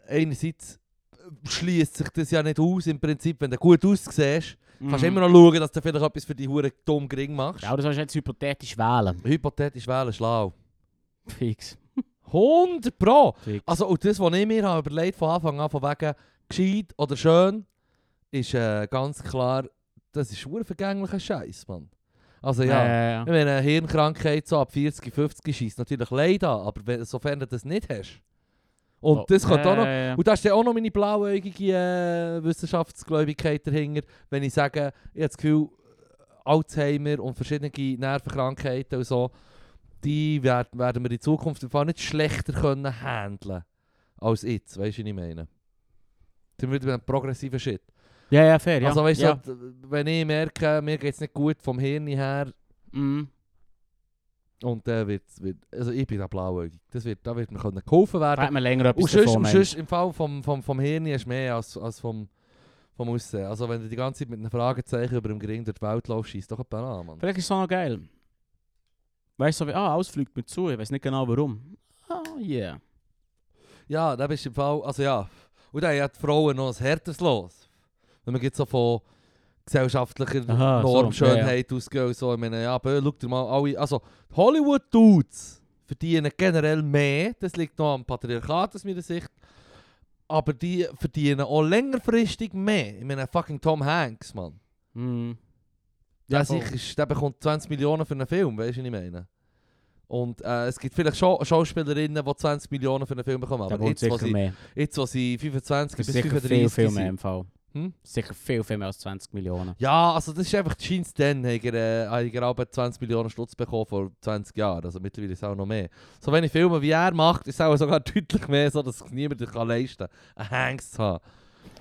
einerseits schließt sich das ja nicht aus im Prinzip, wenn du gut aussiehst, kannst du immer noch schauen, dass du vielleicht etwas für die Hure dumm gering machst. Mhm. Ja, du sollst jetzt hypothetisch wählen. Hypothetisch wählen, schlau. Fix. 100 Pro! Fix. Also, und das, was ich mir habe überlegt von Anfang an, von wegen gescheit oder schön, ist äh, ganz klar, das ist ein vergänglicher Scheiß, Mann. Also ja, ja, ja. ich meine, eine Hirnkrankheit so ab 40, 50 schießt natürlich leid an, aber wenn, sofern du das nicht hast. Und Oh, das kommt ja, auch noch. ja, ja. Und da ist dann auch noch meine blauäugige äh, Wissenschaftsgläubigkeit dahinter, wenn ich sage, ich habe das Gefühl, Alzheimer und verschiedene Nervenkrankheiten und so, die werden, werden wir in Zukunft einfach nicht schlechter können handeln als jetzt, weißt du, was ich meine? Dann wird ein progressiver Shit. Ja, ja, fair, ja. Also weißt ja. du, wenn ich merke, mir geht es nicht gut vom Hirn her Mhm. und dann wird, wird also ich bin da blauäugig, das wird, da wird mir können geholfen werden. hat man länger etwas Und sonst, davon, und sonst im Fall vom, vom, vom Hirn du mehr als, als vom, vom Aussehen. Also wenn du die ganze Zeit mit einem Fragezeichen über dem Gring durch die Welt laufst, schießt doch ein an, Mann. Vielleicht ist es auch noch geil. Weißt du, so wie, ah, alles fliegt mir zu, ich weiß nicht genau warum. Ah, yeah. Ja, da bist du im Fall, also ja. Und dann hat die Frauen noch ein härteres Los. Wenn man jetzt so von gesellschaftlicher Aha, so, Normschönheit ausgeht und so. Ich meine, ja, aber schau dir mal alle, also Hollywood-Dudes verdienen generell mehr, das liegt noch am Patriarchat aus meiner Sicht. Aber die verdienen auch längerfristig mehr. Ich meine, fucking Tom Hanks, Mann. Mhm. Der, Ja, sicher, ist- der bekommt 20 Millionen für einen Film, weißt du, was ich meine? Und äh, es gibt vielleicht schon Schauspielerinnen, die 20 Millionen für einen Film bekommen. Aber jetzt, wo sie, jetzt, wo sie 25 Das bis ist sicher 35 viel, viel mehr im Fall. Hm? Sicher viel, viel mehr als 20 Millionen. Ja, also das ist einfach die Scheins dann, haben äh, aber 20 Millionen Stutz bekommen vor 20 Jahren. Also mittlerweile ist es auch noch mehr. So wenn ich Filme wie er macht, ist es auch sogar deutlich mehr so, dass es niemand kann leisten kann, einen Hanks zu haben.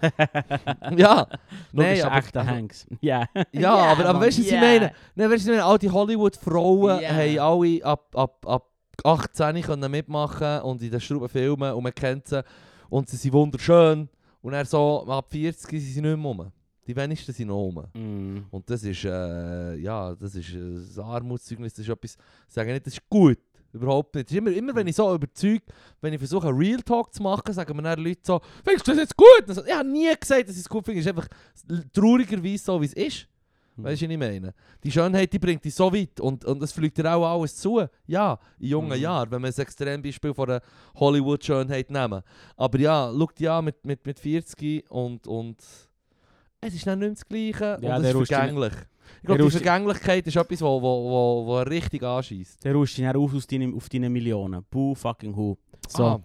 ja, Du bist aber- ein echter Hanks. Ja. ja, aber, aber weißt du, was ich meine? Nein, weißt du, meine? All die Hollywood-Frauen haben alle ab, ab, ab 18 können mitmachen und in den Schrauben filmen und man kennt sie. Und sie sind wunderschön. Und er so, ab 40 sind sie nicht mehr rum. Die wenigsten sind noch rum. Mm. Und das ist, äh, ja, das ist ein Armutszeugnis, das ist etwas, ich sage nicht, das ist gut, Überhaupt nicht. Immer, immer wenn ich so überzeugt, wenn ich versuche, einen Real Talk zu machen, sagen mir dann Leute so, findest du das jetzt gut? So, ich habe nie gesagt, dass ich es gut finde. Es ist einfach traurigerweise so, wie es ist. Mhm. Weißt du, was ich meine? Die Schönheit, die bringt dich so weit und, und es fliegt dir auch alles zu. Ja, in jungen Mhm. Jahren, wenn wir ein Extrembeispiel von der Hollywood-Schönheit nehmen. Aber ja, schau dich an mit, mit, mit 40 und, und es ist dann nicht mehr das Gleiche Ja, und es ist vergänglich. Ich glaube, die Vergänglichkeit ist etwas, wo, wo, wo, wo richtig anschießt. Der rutscht dich auf, aus deinen, auf deine Millionen. Boo fucking who. So. Ah.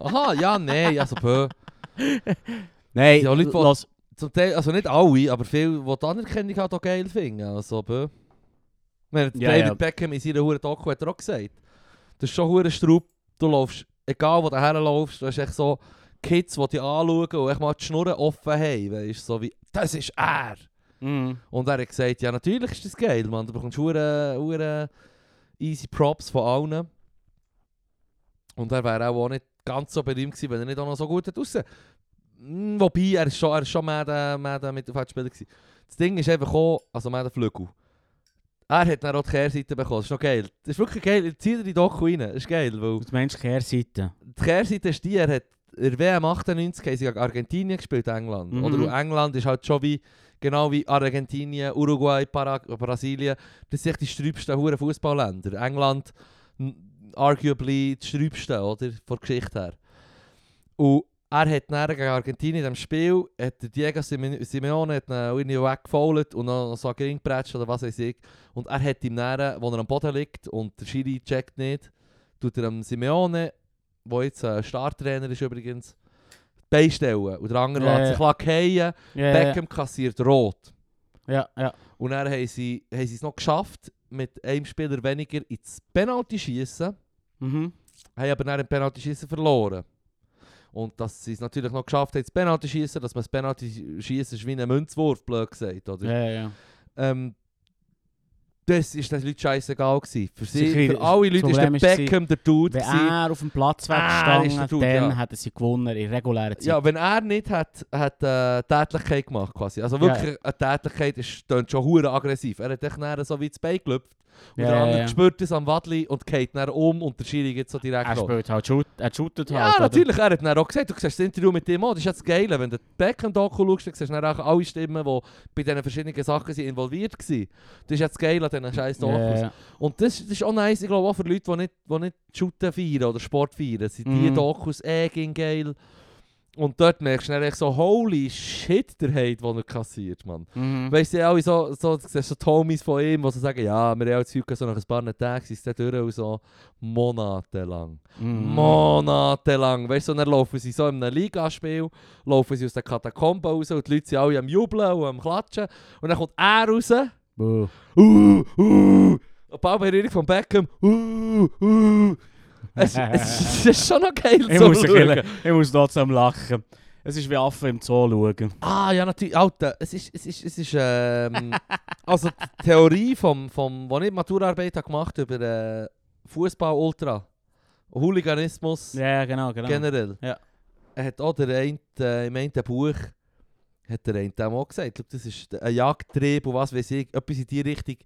Aha, ja, nein, also bö. Nein, Ja, Leute, die- lass- Zum Teil, also nicht alle, aber viele, die die Anerkennung halt auch geil finden. Also, bö. Ja, David ja. Beckham in seiner Hure Doku hat er auch gesagt. Das ist schon hure Straub. Du laufst, egal wo du herlaufst, du hast echt so Kids, die dich anschauen und echt mal die Schnurren offen haben. Weißt, so wie, das ist er. Mhm. Und er hat gesagt, ja natürlich ist das geil, man. Du bekommst hure, hure easy Props von allen. Und er wäre auch nicht ganz so berühmt gewesen, wenn er nicht auch noch so gut hätte aussehen. Mm, Wobei, er ist schon, er ist schon mehr der, mehr der Mittelfeldspieler gewesen. Das Ding ist einfach auch, also mehr der Flügel. Er hat dann auch die Kehrseite bekommen, das ist noch geil. Das ist wirklich geil, zieh dir die Doku rein, das ist geil, weil... Du meinst Kehrseite. Die Kehrseite ist die, er hat in der WM 98 haben sie gegen Argentinien gespielt, England. Mhm. Oder England ist halt schon wie, genau wie Argentinien, Uruguay, Para Brasilien, das sind die sträubsten hure Fußballländer. England, arguably die sträubsten, oder? Von der Geschichte her. Und er hat dann gegen Argentinien in diesem Spiel, hat der Diego Sime- Simeone hat irgendwie weggefault und noch so gering gepratscht oder was weiß ich. Und er hat ihm dann, wo er am Boden liegt und der Schiri checkt nicht, tut er dem Simeone, der jetzt ein Starttrainer ist übrigens, beistellen. Und der andere Ja, lässt ja. sich fallen. Ja, Beckham kassiert rot. ja, ja. Und dann haben sie, haben sie es noch geschafft, mit einem Spieler weniger ins Penalty schießen, Mhm. haben aber dann im Penalty schießen verloren. Und dass sie es natürlich noch geschafft haben, ins Penalty schießen, dass man das Penalty schießen ist wie ein Münzwurf, blöd gesagt. Oder? Ja, ja. Ähm, das ist den Leuten scheißegal gewesen. Für, sie, Sicher, für alle Leute ist der Beckham der Dude Wenn gewesen. er auf dem Platz wäre gestanden, Dude, dann ja. hätten sie gewonnen in regulärer Zeit. Ja, wenn er nicht hat, hat äh, Tätlichkeit gemacht quasi. Also wirklich, eine Tätlichkeit ist klingt schon hure aggressiv. Er hat dann so wie das Bein gelüpft. Und Ja, der ja, andere ja. spürt es am Wadli und geht dann um und der Schiri geht so direkt er spielt halt, shoot, er shootet Ja, halt. oder? natürlich. Er hat dann auch gesagt, du siehst das Interview mit ihm auch, das ist jetzt das Geile. Wenn du Beckham-Doku schaust, dann siehst du dann auch alle Stimmen, die bei diesen verschiedenen Sachen sind involviert waren. Das ist jetzt das Geile an diesen scheiß Dokus. Ja, ja. Und das, das ist auch nice, ich glaube auch für Leute, die nicht, die nicht Shooten feiern oder Sport feiern, sind die Mhm. Dokus eh geil. Und dort merkst du dann echt so, holy shit, der Hate, den er kassiert, Mann. Mhm. Weißt du, alle so, so, du siehst so Homies von ihm, die so sagen, ja, wir haben heute so nach ein paar Tagen, sie dann durch und so monatelang. Mhm. Monatelang. Weißt du, dann laufen sie so in einem Ligaspiel, laufen sie aus den Katakomben raus und die Leute sind alle am Jubeln und am Klatschen. Und dann kommt er raus, Buh. uh, uh, Ballberührung von Beckham, uh, uh. Es, es, ist schon noch geil Ich zu muss, bisschen- ich muss trotzdem lachen. Es ist wie Affen im Zoo schauen. Ah, ja, natürlich. Alter, es ist, es ist, es ist, ähm, also die Theorie vom, vom, wo ich Maturarbeit habe gemacht über äh, Fußball-Ultra, Hooliganismus Ja, genau, genau. generell. Ja. Er hat auch der eine, äh, im einen Buch, hat der eine auch gesagt, Schau, das ist ein Jagdtrieb und was weiß ich, etwas in die Richtung.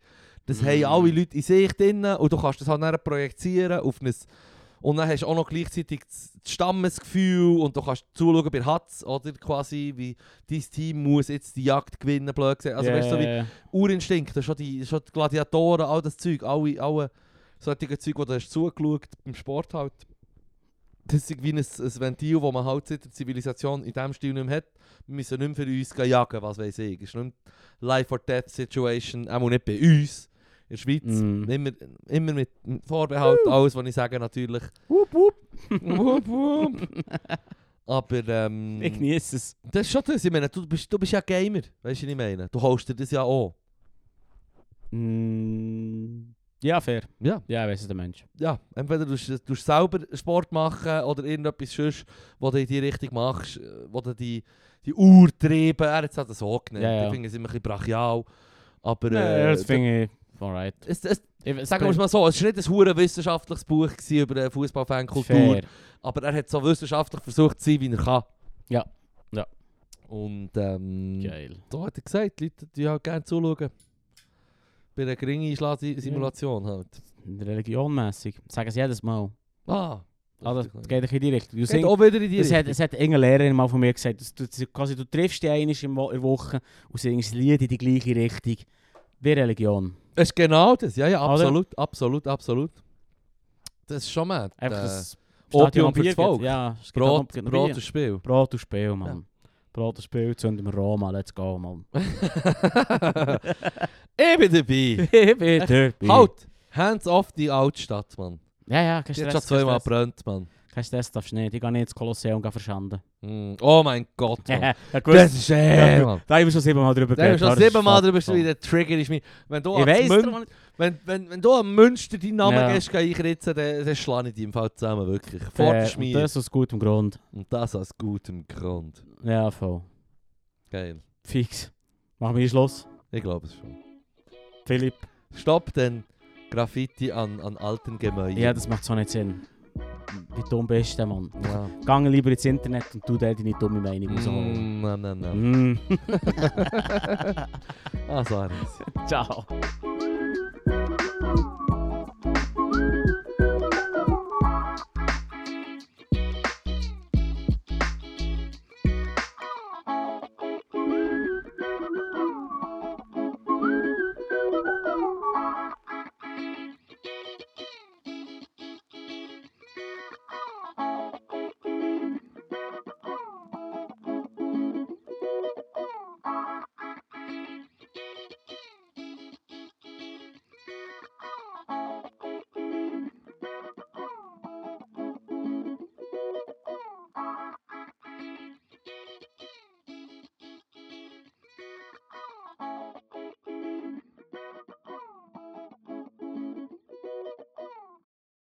Das Mhm. haben alle Leute in sich drin und du kannst das halt dann projizieren auf ein und dann hast du auch noch gleichzeitig das Stammesgefühl und du kannst zuschauen bei Hatz, oder quasi, wie dein Team muss jetzt die Jagd gewinnen, blöd gesagt. Also ja, weißt du, so wie. Urinstinkt, das schon die, schon die Gladiatoren, all das Zeug, alle, alle solche Zeug, die du hast zugeschaut beim Sport halt. Das ist wie ein, ein Ventil, das man halt seit der Zivilisation in diesem Stil nicht mehr hat. Wir müssen nicht mehr für uns jagen, was weiß ich. Es ist nicht Life-or-Death-Situation, auch nicht bei uns. In der Schweiz. Mm. Immer, immer mit Vorbehalt, alles, was ich sage, natürlich. Wupp, wupp. Wupp, wupp. Aber ähm, Ich genieße es. das ist schon das. Ich meine, du bist, du bist ja Gamer, weißt du, was ich meine? Du holst dir das ja auch. Mm. Ja, fair. Ja. Ja, weiss es, der Mensch. ja, entweder du tust, selber Sport machen oder irgendetwas sonst, wo du in die Richtung machst, äh, wo du die, die Urtriebe, er hat es halt so genannt, Ja, ja. ich finde es immer ein bisschen brachial, aber Ja, äh, das finde ich alright. es, es, es sagen wir es mal so, es war nicht ein hure wissenschaftliches Buch über eine Fußballfankultur, aber er hat so wissenschaftlich versucht zu sein, wie er kann. Ja, ja. Und ähm, Geil. da hat er gesagt, die Leute die halt gerne zuschauen. Bei einer geringen Einschlagsimulation halt. Religionmässig. Sagen sie jedes Mal. Ah. Ah, das, geht in die Richtung. Du Geht auch wieder in die das hat, Richtung. das hat irgendeine Lehrerin mal von mir gesagt. dass Du, quasi, du triffst dich einmal in der Woche und singst Lied in die gleiche Richtung. Wie Religion. Es ist genau das, ja, ja, Oder? absolut, absolut, absolut. Das ist schon mad. Einfach Äh, das Opium fürs Bier Volk. Ja, es Brot, noch- Brot und Spiel. Brot und Spiel, Mann. Brot und Spiel, zünden wir Roma, let's go, Mann. ich bin dabei. Ich bin dabei. Halt! Hands off die Altstadt, Mann. Ja, ja, kein Die Stress. hat schon zweimal kein Stress. Mann. Kein Stress darfst du nicht. Ich gehe nicht ins Kolosseum verschanden. Mm. Oh mein Gott, Mann. ja, das ist eh, Mann. Da haben wir schon siebenmal drüber Da haben wir schon das siebenmal drüber wie der Trigger ist. mir- Wenn du, Ich weiss Mün- wenn, wenn, wenn du am Münster deinen Namen Ja. gehst, geh einritzen, dann, dann schlage ich dich im Fall zusammen, wirklich. Vor der und. Das aus gutem Grund. Und das aus gutem Grund. Ja, voll. Geil. Fix. Machen wir Schluss. Ich glaube es schon. Philipp. Stopp den Graffiti an, an alten Gemäuern. Ja, das macht so nicht Sinn. Wie dumm bist du, Mann? ja. Gang lieber ins Internet und tu dir deine dumme Meinung rausholen. Mm, nein, nein, nein. Mm. Ah, so eines. Ciao.